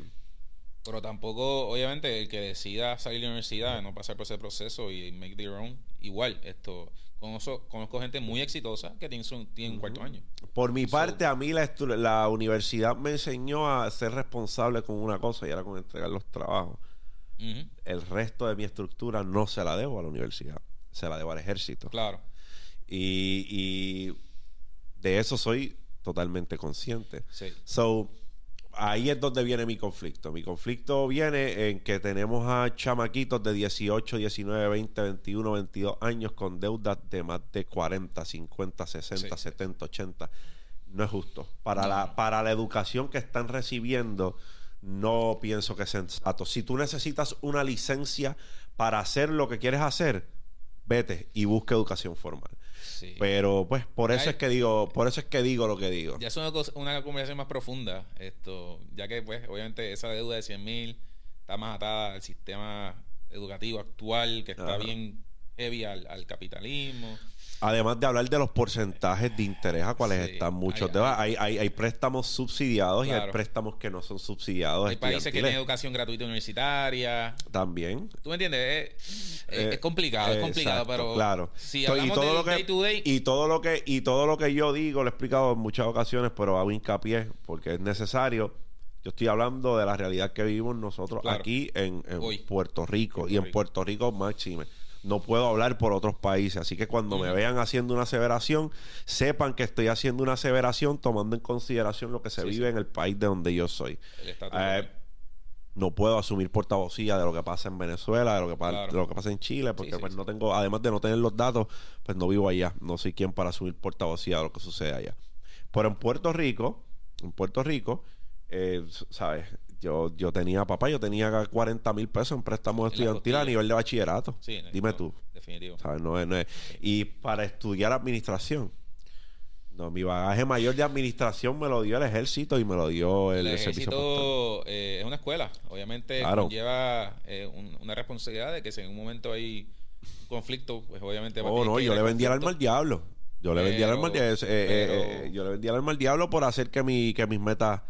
Pero tampoco, obviamente, el que decida salir de la universidad, no pasar por ese proceso y make their own, igual, esto, conozco, conozco gente muy exitosa que tiene, su, tiene un cuarto año. por mi So- parte, a mí la, la universidad me enseñó a ser responsable con una cosa y era con entregar los trabajos. El resto de mi estructura no se la debo a la universidad, se la debo al ejército. Claro. Y, y de eso soy totalmente consciente. Sí. So, ahí es donde viene mi conflicto. Mi conflicto viene en que tenemos a chamaquitos de 18, 19, 20, 21, 22 años con deudas de más de 40, 50, 60, Sí. 70, 80. No es justo. Para, No. la, para la educación que están recibiendo, no pienso que es sensato. Si tú necesitas una licencia para hacer lo que quieres hacer, vete y busca educación formal. Sí. Pero pues por eso es que digo, por eso es que digo lo que digo. Ya es una, cosa- una conversación más profunda, esto, ya que, pues, obviamente, esa deuda de 100 mil está más atada al sistema educativo actual, que está Ajá. bien heavy al, al capitalismo. Además de hablar de los porcentajes de interés a cuales Sí, están muchos. hay- Hay, hay, hay préstamos subsidiados y hay préstamos que no son subsidiados. Hay países que tienen educación gratuita universitaria. También. ¿Tú me entiendes? Es, Eh, es complicado, es complicado, exacto, pero claro. si hablamos del day to day, y todo lo que y todo lo que yo digo lo he explicado en muchas ocasiones pero hago hincapié porque es necesario yo estoy hablando de la realidad que vivimos nosotros Claro. aquí en. Puerto Rico Puerto y en Rico. Puerto Rico máxime no puedo hablar por otros países. Así que cuando me vean haciendo una aseveración sepan que estoy haciendo una aseveración tomando en consideración lo que se Sí, vive en el país de donde yo soy. Eh, no puedo asumir portavocía de lo que pasa en Venezuela, de lo que, pa- Claro. de lo que pasa en Chile, porque Sí, pues no tengo, además de no tener los datos, pues no vivo allá, no soy quien para asumir portavocía de lo que sucede allá. Pero en Puerto Rico, en Puerto Rico, eh, sabes, yo, yo tenía, papá, yo tenía 40 mil pesos en préstamos estudiantiles a nivel de bachillerato. Sí, Dime no, tú, Definitivo. ¿sabes? No es, no es- Y para estudiar administración. No, mi bagaje mayor de administración me lo dio el ejército y me lo dio el, El servicio ejército eh, es una escuela. Obviamente Claro. conlleva eh, un- una responsabilidad de que si en un momento hay un conflicto, pues obviamente... va a Oh, tener no, yo le vendí el alma al diablo. Yo le vendí el alma al diablo. eh, eh, eh, yo le vendí el alma al diablo por hacer que, mi, que mis metas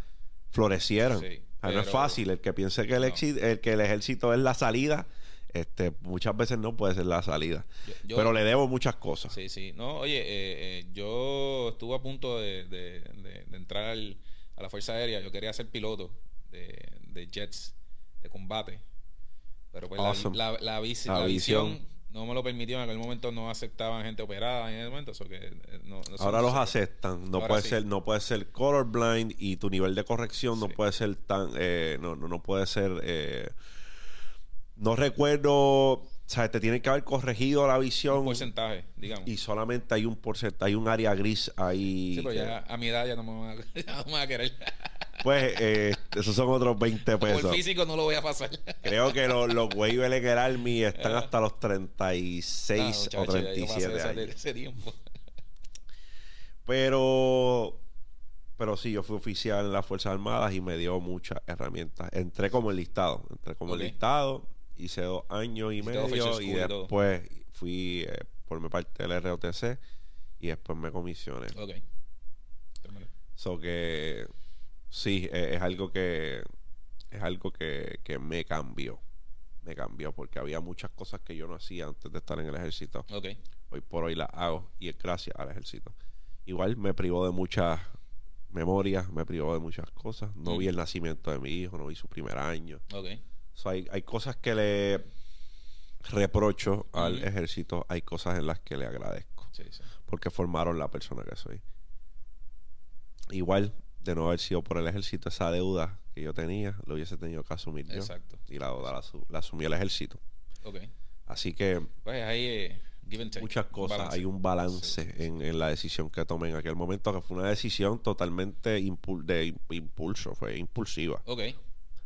florecieran. Sí, Sea, no es fácil. El que piense que el, No. éxito- el, que el ejército es la salida, este, muchas veces no puede ser la salida. Yo- yo- Pero le debo muchas cosas. Sí, sí. No, oye, eh, eh, yo estuve a punto de, de- de- de entrar al- a la Fuerza Aérea. Yo quería ser piloto de, de jets de combate. Pero pues la- Awesome. la, la, vis- La la visión, visión. No me lo permitió. En aquel momento no aceptaban gente operada en ese momento. Eso que, eh, no, no Ahora los aceptan. No Ahora puede sí. ser, no puede ser colorblind y tu nivel de corrección no puede ser tan, eh, no, no, no puede ser. eh, no recuerdo, o sea, te tienen que haber corregido la Un visión porcentaje, digamos. y solamente hay un porcentaje, hay un área gris ahí. sí, pero que- ya a mi edad ya no me van a, ya no me van a querer. Pues eh, esos son otros 20 Por pesos. físico no lo voy a pasar. Creo que los, los waivers en el Army están hasta los 36 Ah, o muchacho, ya yo pasé 37 esa- años. ese tiempo. Pero, pero sí, yo fui oficial en las Fuerzas Armadas y me dio muchas herramientas. Entré como enlistado, entré como Ok. enlistado, hice dos años y medio y después fui eh, por mi parte del ROTC y después me comisioné. Ok. So que sí, eh, es algo que es algo que, que me cambió. Me cambió porque había muchas cosas que yo no hacía antes de estar en el ejército. Ok. Hoy por hoy las hago y es gracias al ejército. Igual me privó de muchas memorias, me privó de muchas cosas. No Mm. vi el nacimiento de mi hijo, no vi su primer año. Ok. So, hay, hay cosas que le reprocho al ejército, hay cosas en las que le agradezco Sí, sí. porque formaron la persona que soy. Igual, de no haber sido por el ejército, esa deuda que yo tenía, lo hubiese tenido que asumir yo. Exacto. Y la deuda la, la asumió el ejército. Ok. Así que Pues ahí eh, give and take. muchas cosas, balance. hay un balance Sí, sí, sí. En, en la decisión que tomé en aquel momento, que fue una decisión totalmente impul- de im- impulso, fue impulsiva. Ok.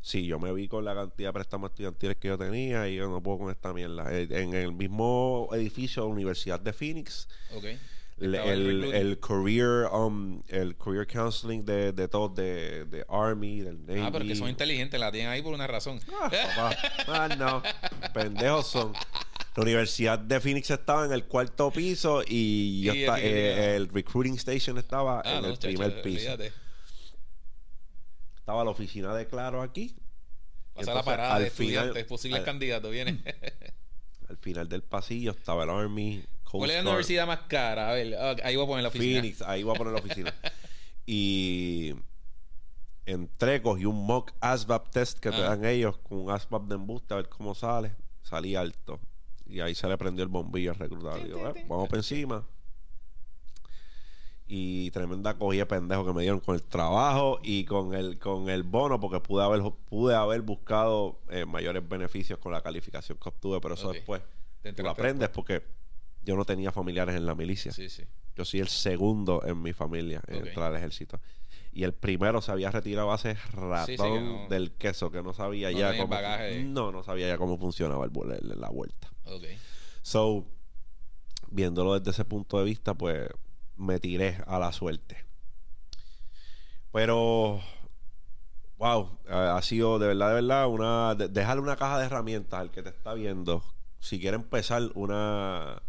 Sí, yo me vi con la cantidad de préstamos estudiantiles que yo tenía y yo no puedo con esta mierda. Eh, En el mismo edificio de la Universidad de Phoenix, Ok. El, el career um, el career counseling de, de todos de, de Army, del Navy. Ah, pero que son inteligentes, la tienen ahí por una razón. Ah, papá. Ah, no. Pendejos son. La Universidad de Phoenix estaba en el cuarto piso y yo eh, el recruiting station estaba Ah, en no, el chacho, primer piso. Estaba la oficina de Claro aquí. Pasa la Entonces, parada al de estudiantes, final- posibles al- candidatos, viene. Al final del pasillo estaba el Army. Coast ¿Cuál es la universidad más cara? A ver, ah, ahí voy a poner la oficina. Phoenix, ahí voy a poner la oficina. y entré, cogí un mock ASVAB test que te Ah. dan ellos con un ASVAB de embuste a ver cómo sale. Salí alto. Y ahí se le prendió el bombillo al reclutador. Digo, "Eh, tin". vamos para encima. Y tremenda cogida de pendejo que me dieron con el trabajo y con el con el bono, porque pude haber pude haber buscado eh, mayores beneficios con la calificación que obtuve, pero eso después Te tú lo aprendes porque yo no tenía familiares en la milicia. Sí, sí. Yo soy el segundo en mi familia en entrar al ejército. Y el primero se había retirado hace ratón Sí, sí, que no- del queso, que no sabía no ya cómo. bagaje No, no sabía ya cómo funcionaba el, la vuelta. Ok. So, viéndolo desde ese punto de vista, pues me tiré a la suerte. Pero, wow, eh, ha sido de verdad, de verdad, una. de- dejarle una caja de herramientas al que te está viendo si quiere empezar una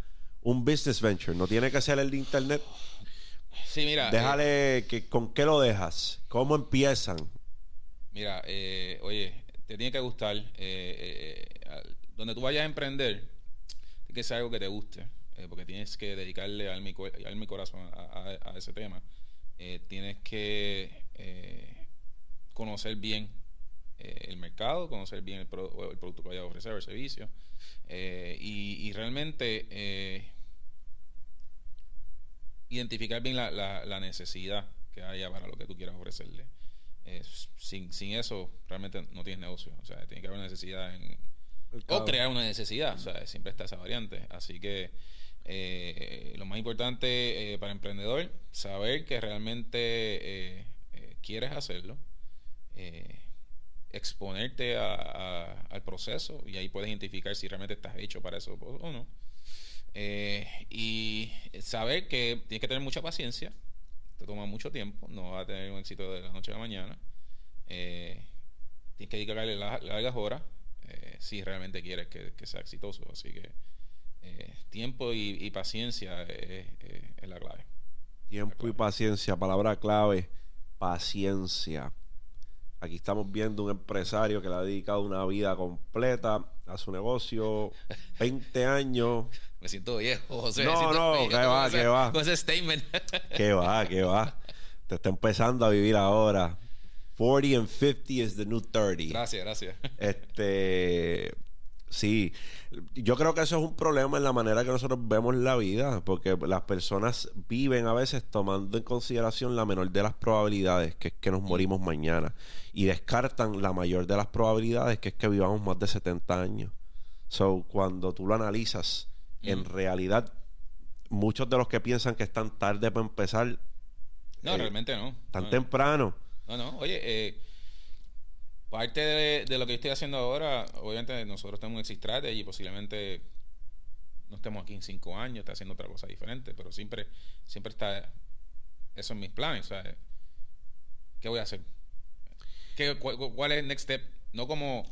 un business venture, no tiene que ser el de internet. Sí, mira. Déjale que con qué lo dejas, cómo empiezan. Mira, eh, oye, te tiene que gustar. Eh, eh, donde tú vayas a emprender, tiene que ser algo que te guste, porque tienes que dedicarle al mi, mi corazón a, ese tema. tienes que conocer bien el mercado, conocer bien el, el, producto que vayas a ofrecer, el servicio. Y, y, realmente identificar bien la, la, necesidad que haya para lo que tú quieras ofrecerle. Eh, sin, sin eso, realmente no tienes negocio. O sea, tiene que haber una necesidad en, o crear una necesidad. O sea, siempre está esa variante. Así que eh, lo más importante eh, para emprendedor, saber que realmente quieres hacerlo. exponerte al proceso y ahí puedes identificar si realmente estás hecho para eso o no. Eh, y saber que tienes que tener mucha paciencia, te toma mucho tiempo, no va a tener un éxito de la noche a la mañana. Eh, tienes que dedicarle largas horas eh, si realmente quieres que, sea exitoso. Así que tiempo y, paciencia es, la clave. Tiempo y paciencia, palabra clave, paciencia. Aquí estamos viendo un empresario que le ha dedicado una vida completa a su negocio, 20 años me siento viejo, José. No, no, que va, que va. Con ese statement. Que va, que va. Te está empezando a vivir ahora. 40 and 50 is the new 30. Gracias, gracias. Este. Sí, yo creo que eso es un problema en la manera que nosotros vemos la vida, porque las personas viven a veces tomando en consideración la menor de las probabilidades, que es que nos morimos mañana, y descartan la mayor de las probabilidades, que es que vivamos más de 70 años. So, cuando tú lo analizas, en realidad, muchos de los que piensan que están tarde para empezar. No, eh, realmente no. Tan temprano. No, no. Oye, eh, parte de, lo que estoy haciendo ahora, obviamente nosotros tenemos un exit strategy y posiblemente no estemos aquí en cinco años, está haciendo otra cosa diferente, pero siempre, siempre está eso en mis planes. O sea, ¿qué voy a hacer? ¿Qué, cuál, es el next step? No como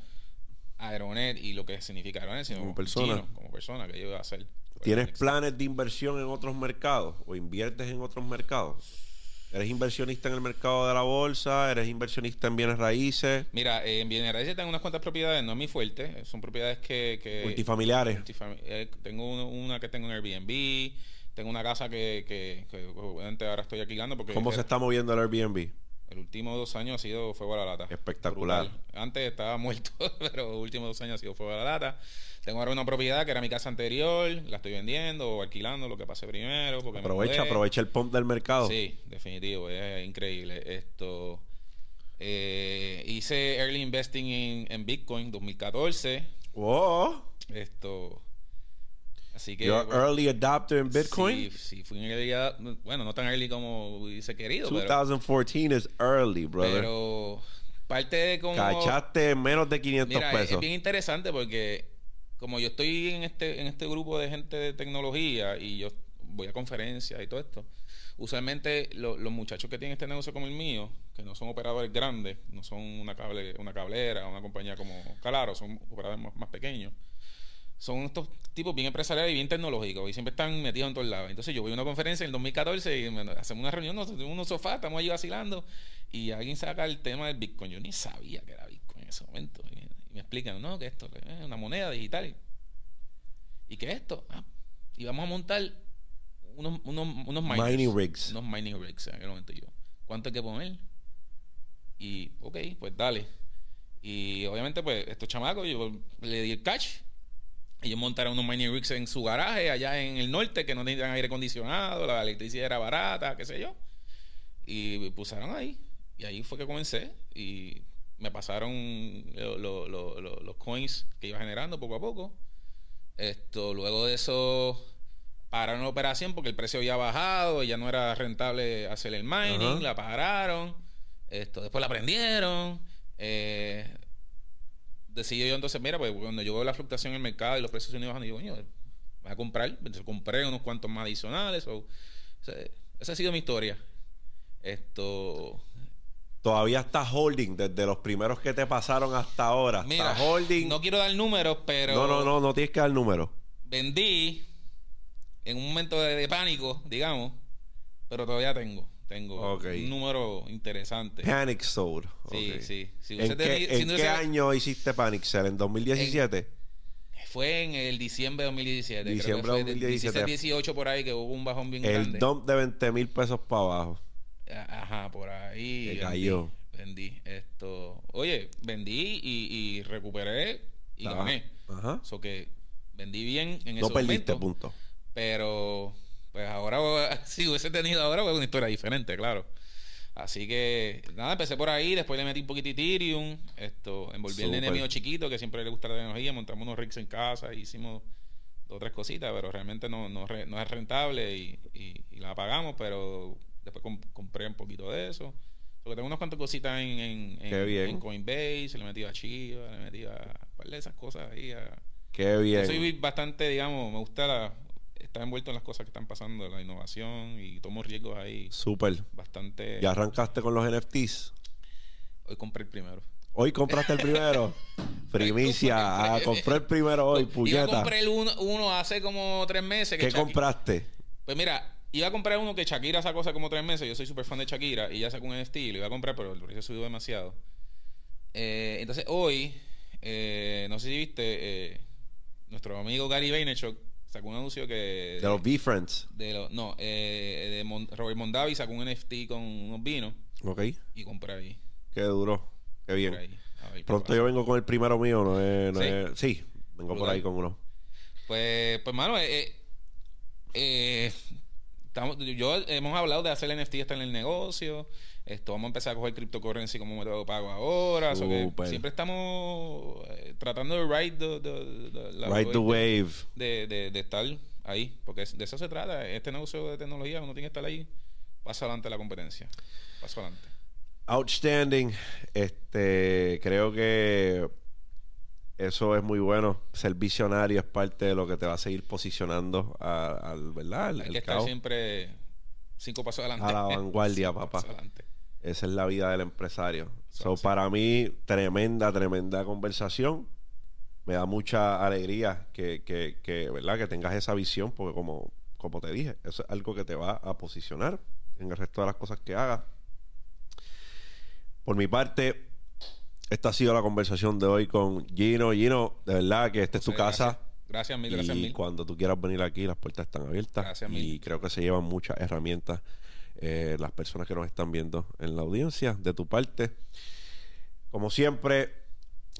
Aeronet y lo que significa Aeronet, sino como persona. como persona, que yo voy a hacer. ¿Tienes planes de inversión en otros mercados o inviertes en otros mercados? ¿Eres inversionista en el mercado de la bolsa? ¿Eres inversionista en bienes raíces? Mira, eh, en bienes raíces tengo unas cuantas propiedades, no es mi fuerte, son propiedades que... Multifamiliares. Eh, tengo una que tengo en Airbnb, tengo una casa que, que, obviamente ahora estoy alquilando porque... ¿Cómo se está moviendo el Airbnb? El último dos años ha sido fuego a la lata. Espectacular. Antes estaba muerto, pero los últimos dos años ha sido fuego a la lata. Tengo ahora una propiedad que era mi casa anterior, la estoy vendiendo o alquilando, lo que pase primero. Porque aprovecha, aprovecha el pump del mercado. Sí, definitivo, es increíble. Esto eh, hice early investing en, en Bitcoin 2014. Wow. Esto Así que. You're early adopter in Bitcoin? Sí, sí, fui un early. Bueno, no tan early como hubiese querido. 2014 es early, brother. Pero. Parte de como. Cachaste menos de 500 Mira, pesos. Es bien interesante porque. Como yo estoy en este, en este grupo de gente de tecnología y yo voy a conferencias y todo esto, usualmente los muchachos que tienen este negocio como el mío, que no son operadores grandes, no son una, cable, una cablera, una compañía como Calaro, son operadores más pequeños son estos tipos bien empresariales y bien tecnológicos y siempre están metidos en todos lados. Entonces yo voy a una conferencia en el 2014 y hacemos una reunión, en unos sofás, estamos allí vacilando y alguien saca el tema del Bitcoin. Yo ni sabía que era Bitcoin en ese momento. Y, me explican, no, que esto es una moneda digital. ¿Y qué es esto? Ah, y vamos a montar unos, unos, unos mining rigs. Unos mining rigs en aquel momento yo. ¿Cuánto hay que poner? Y, ok, pues dale. Y obviamente, pues, estos chamacos, yo le di el catch ellos montaron unos mining rigs en su garaje allá en el norte que no tenían aire acondicionado, la electricidad era barata, qué sé yo. Y pusieron ahí. Y ahí fue que comencé. Y me pasaron los coins que iba generando poco a poco. Esto, luego de eso pararon la operación porque el precio había bajado y ya no era rentable hacer el mining, la pararon. Esto, después la prendieron. Eh, decidí yo entonces, mira, pues cuando yo veo la fluctuación en el mercado y los precios se bajando, digo, voy a comprar. Entonces compré unos cuantos más adicionales. esa ha sido mi historia. Esto. Todavía está holding desde los primeros que te pasaron hasta ahora. Mira, está holding. no quiero dar números, pero no, no, no, no tienes que dar número. vendí en un momento de, de pánico, digamos, pero todavía tengo. Tengo un número interesante. Panic Soul. Sí, Ok. sí. Si ¿En, qué, tenido- en si no qué año hiciste Panic Sell? ¿En 2017? Fue en el diciembre de 2017. creo que Diciembre fue de del 2017. 17-18 por ahí que hubo un bajón bien El grande. dump de 20 mil pesos para abajo. Ajá, por ahí. Vendí, cayó. Vendí esto. Oye, vendí y, y recuperé y gané. Ajá. Eso que vendí bien en No ese perdiste, momento. punto. Pero, pues ahora, si hubiese tenido ahora, pues una historia diferente, claro. Así que, nada, empecé por ahí, después le metí un poquito Ethereum, esto, envolví el nene mío chiquito, que siempre le gusta la tecnología, montamos unos rigs en casa, hicimos dos o tres cositas, pero realmente no, no, re- no es rentable y, y- y la pagamos, pero después com- compré un poquito de eso. Porque tengo unas cuantas cositas en, en, en Coinbase, le metí a Chiva, le metí a un par de esas cosas ahí. A, Qué bien. yo soy bastante, digamos, me gusta la- estar envuelto en las cosas que están pasando, la innovación y tomo riesgos ahí Súper. bastante. ¿Ya arrancaste con los NFTs? Hoy compré el primero. Hoy compraste el primero. Primicia. Ah, compré el primero hoy, Iba a puñeta. comprar el uno, uno hace como tres meses. que ¿Qué compraste? Pues mira, iba a comprar uno que Shakira sacó hace como tres meses. Yo soy súper fan de Shakira y ya sacó un NFT y lo iba a comprar, pero el precio subió demasiado. Eh, entonces hoy, eh, no sé si viste, eh, nuestro amigo Gary Vaynerchuk sacó un anuncio que... De los B-Friends. de lo- no, eh, de Mon- Robert Mondavi sacó un NFT con unos vinos Ok. y compré ahí. Qué duro. Qué bien. ahí. Ver Pronto yo vengo con el primero mío, no es. No ¿Sí? es- sí, vengo por ahí con uno. Pues, pues mano, eh, eh, eh, estamos, yo hemos hablado de hacer NFT hasta en el negocio. Esto vamos a empezar a coger cryptocurrency como método de pago ahora. so que Súper. siempre estamos eh, tratando de ride the, the- the- la Ride the wave de, de, de estar ahí. Porque de eso se trata. Este negocio de tecnología, uno tiene que estar ahí. Paso adelante la competencia. Paso adelante. Outstanding. Este, creo que eso es muy bueno. Ser visionario es parte de lo que te va a seguir posicionando al, ¿verdad? Al- Hay que estar siempre cinco pasos adelante. A la vanguardia, papá. adelante. Esa es la vida del empresario. So, sí. para mí, tremenda, tremenda conversación. Me da mucha alegría que, que, que, ¿verdad? que tengas esa visión, porque como, como te dije, eso es algo que te va a posicionar en el resto de las cosas que hagas. Por mi parte, esta ha sido la conversación de hoy con Gino. Gino, de verdad que esta es tu casa. Gracias, gracias mil, gracias y mil. cuando tú quieras venir aquí, las puertas están abiertas. Gracias y mil. creo que se llevan muchas herramientas eh, las personas que nos están viendo en la audiencia de tu parte. Como siempre,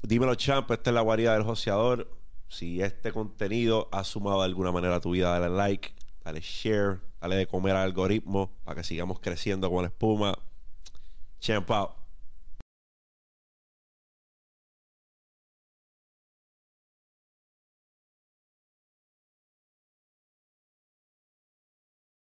dímelo, champ. Esta es la guarida del joseador. Si este contenido ha sumado de alguna manera a tu vida, dale like, dale share, dale de comer al algoritmo para que sigamos creciendo con la espuma. Champ out.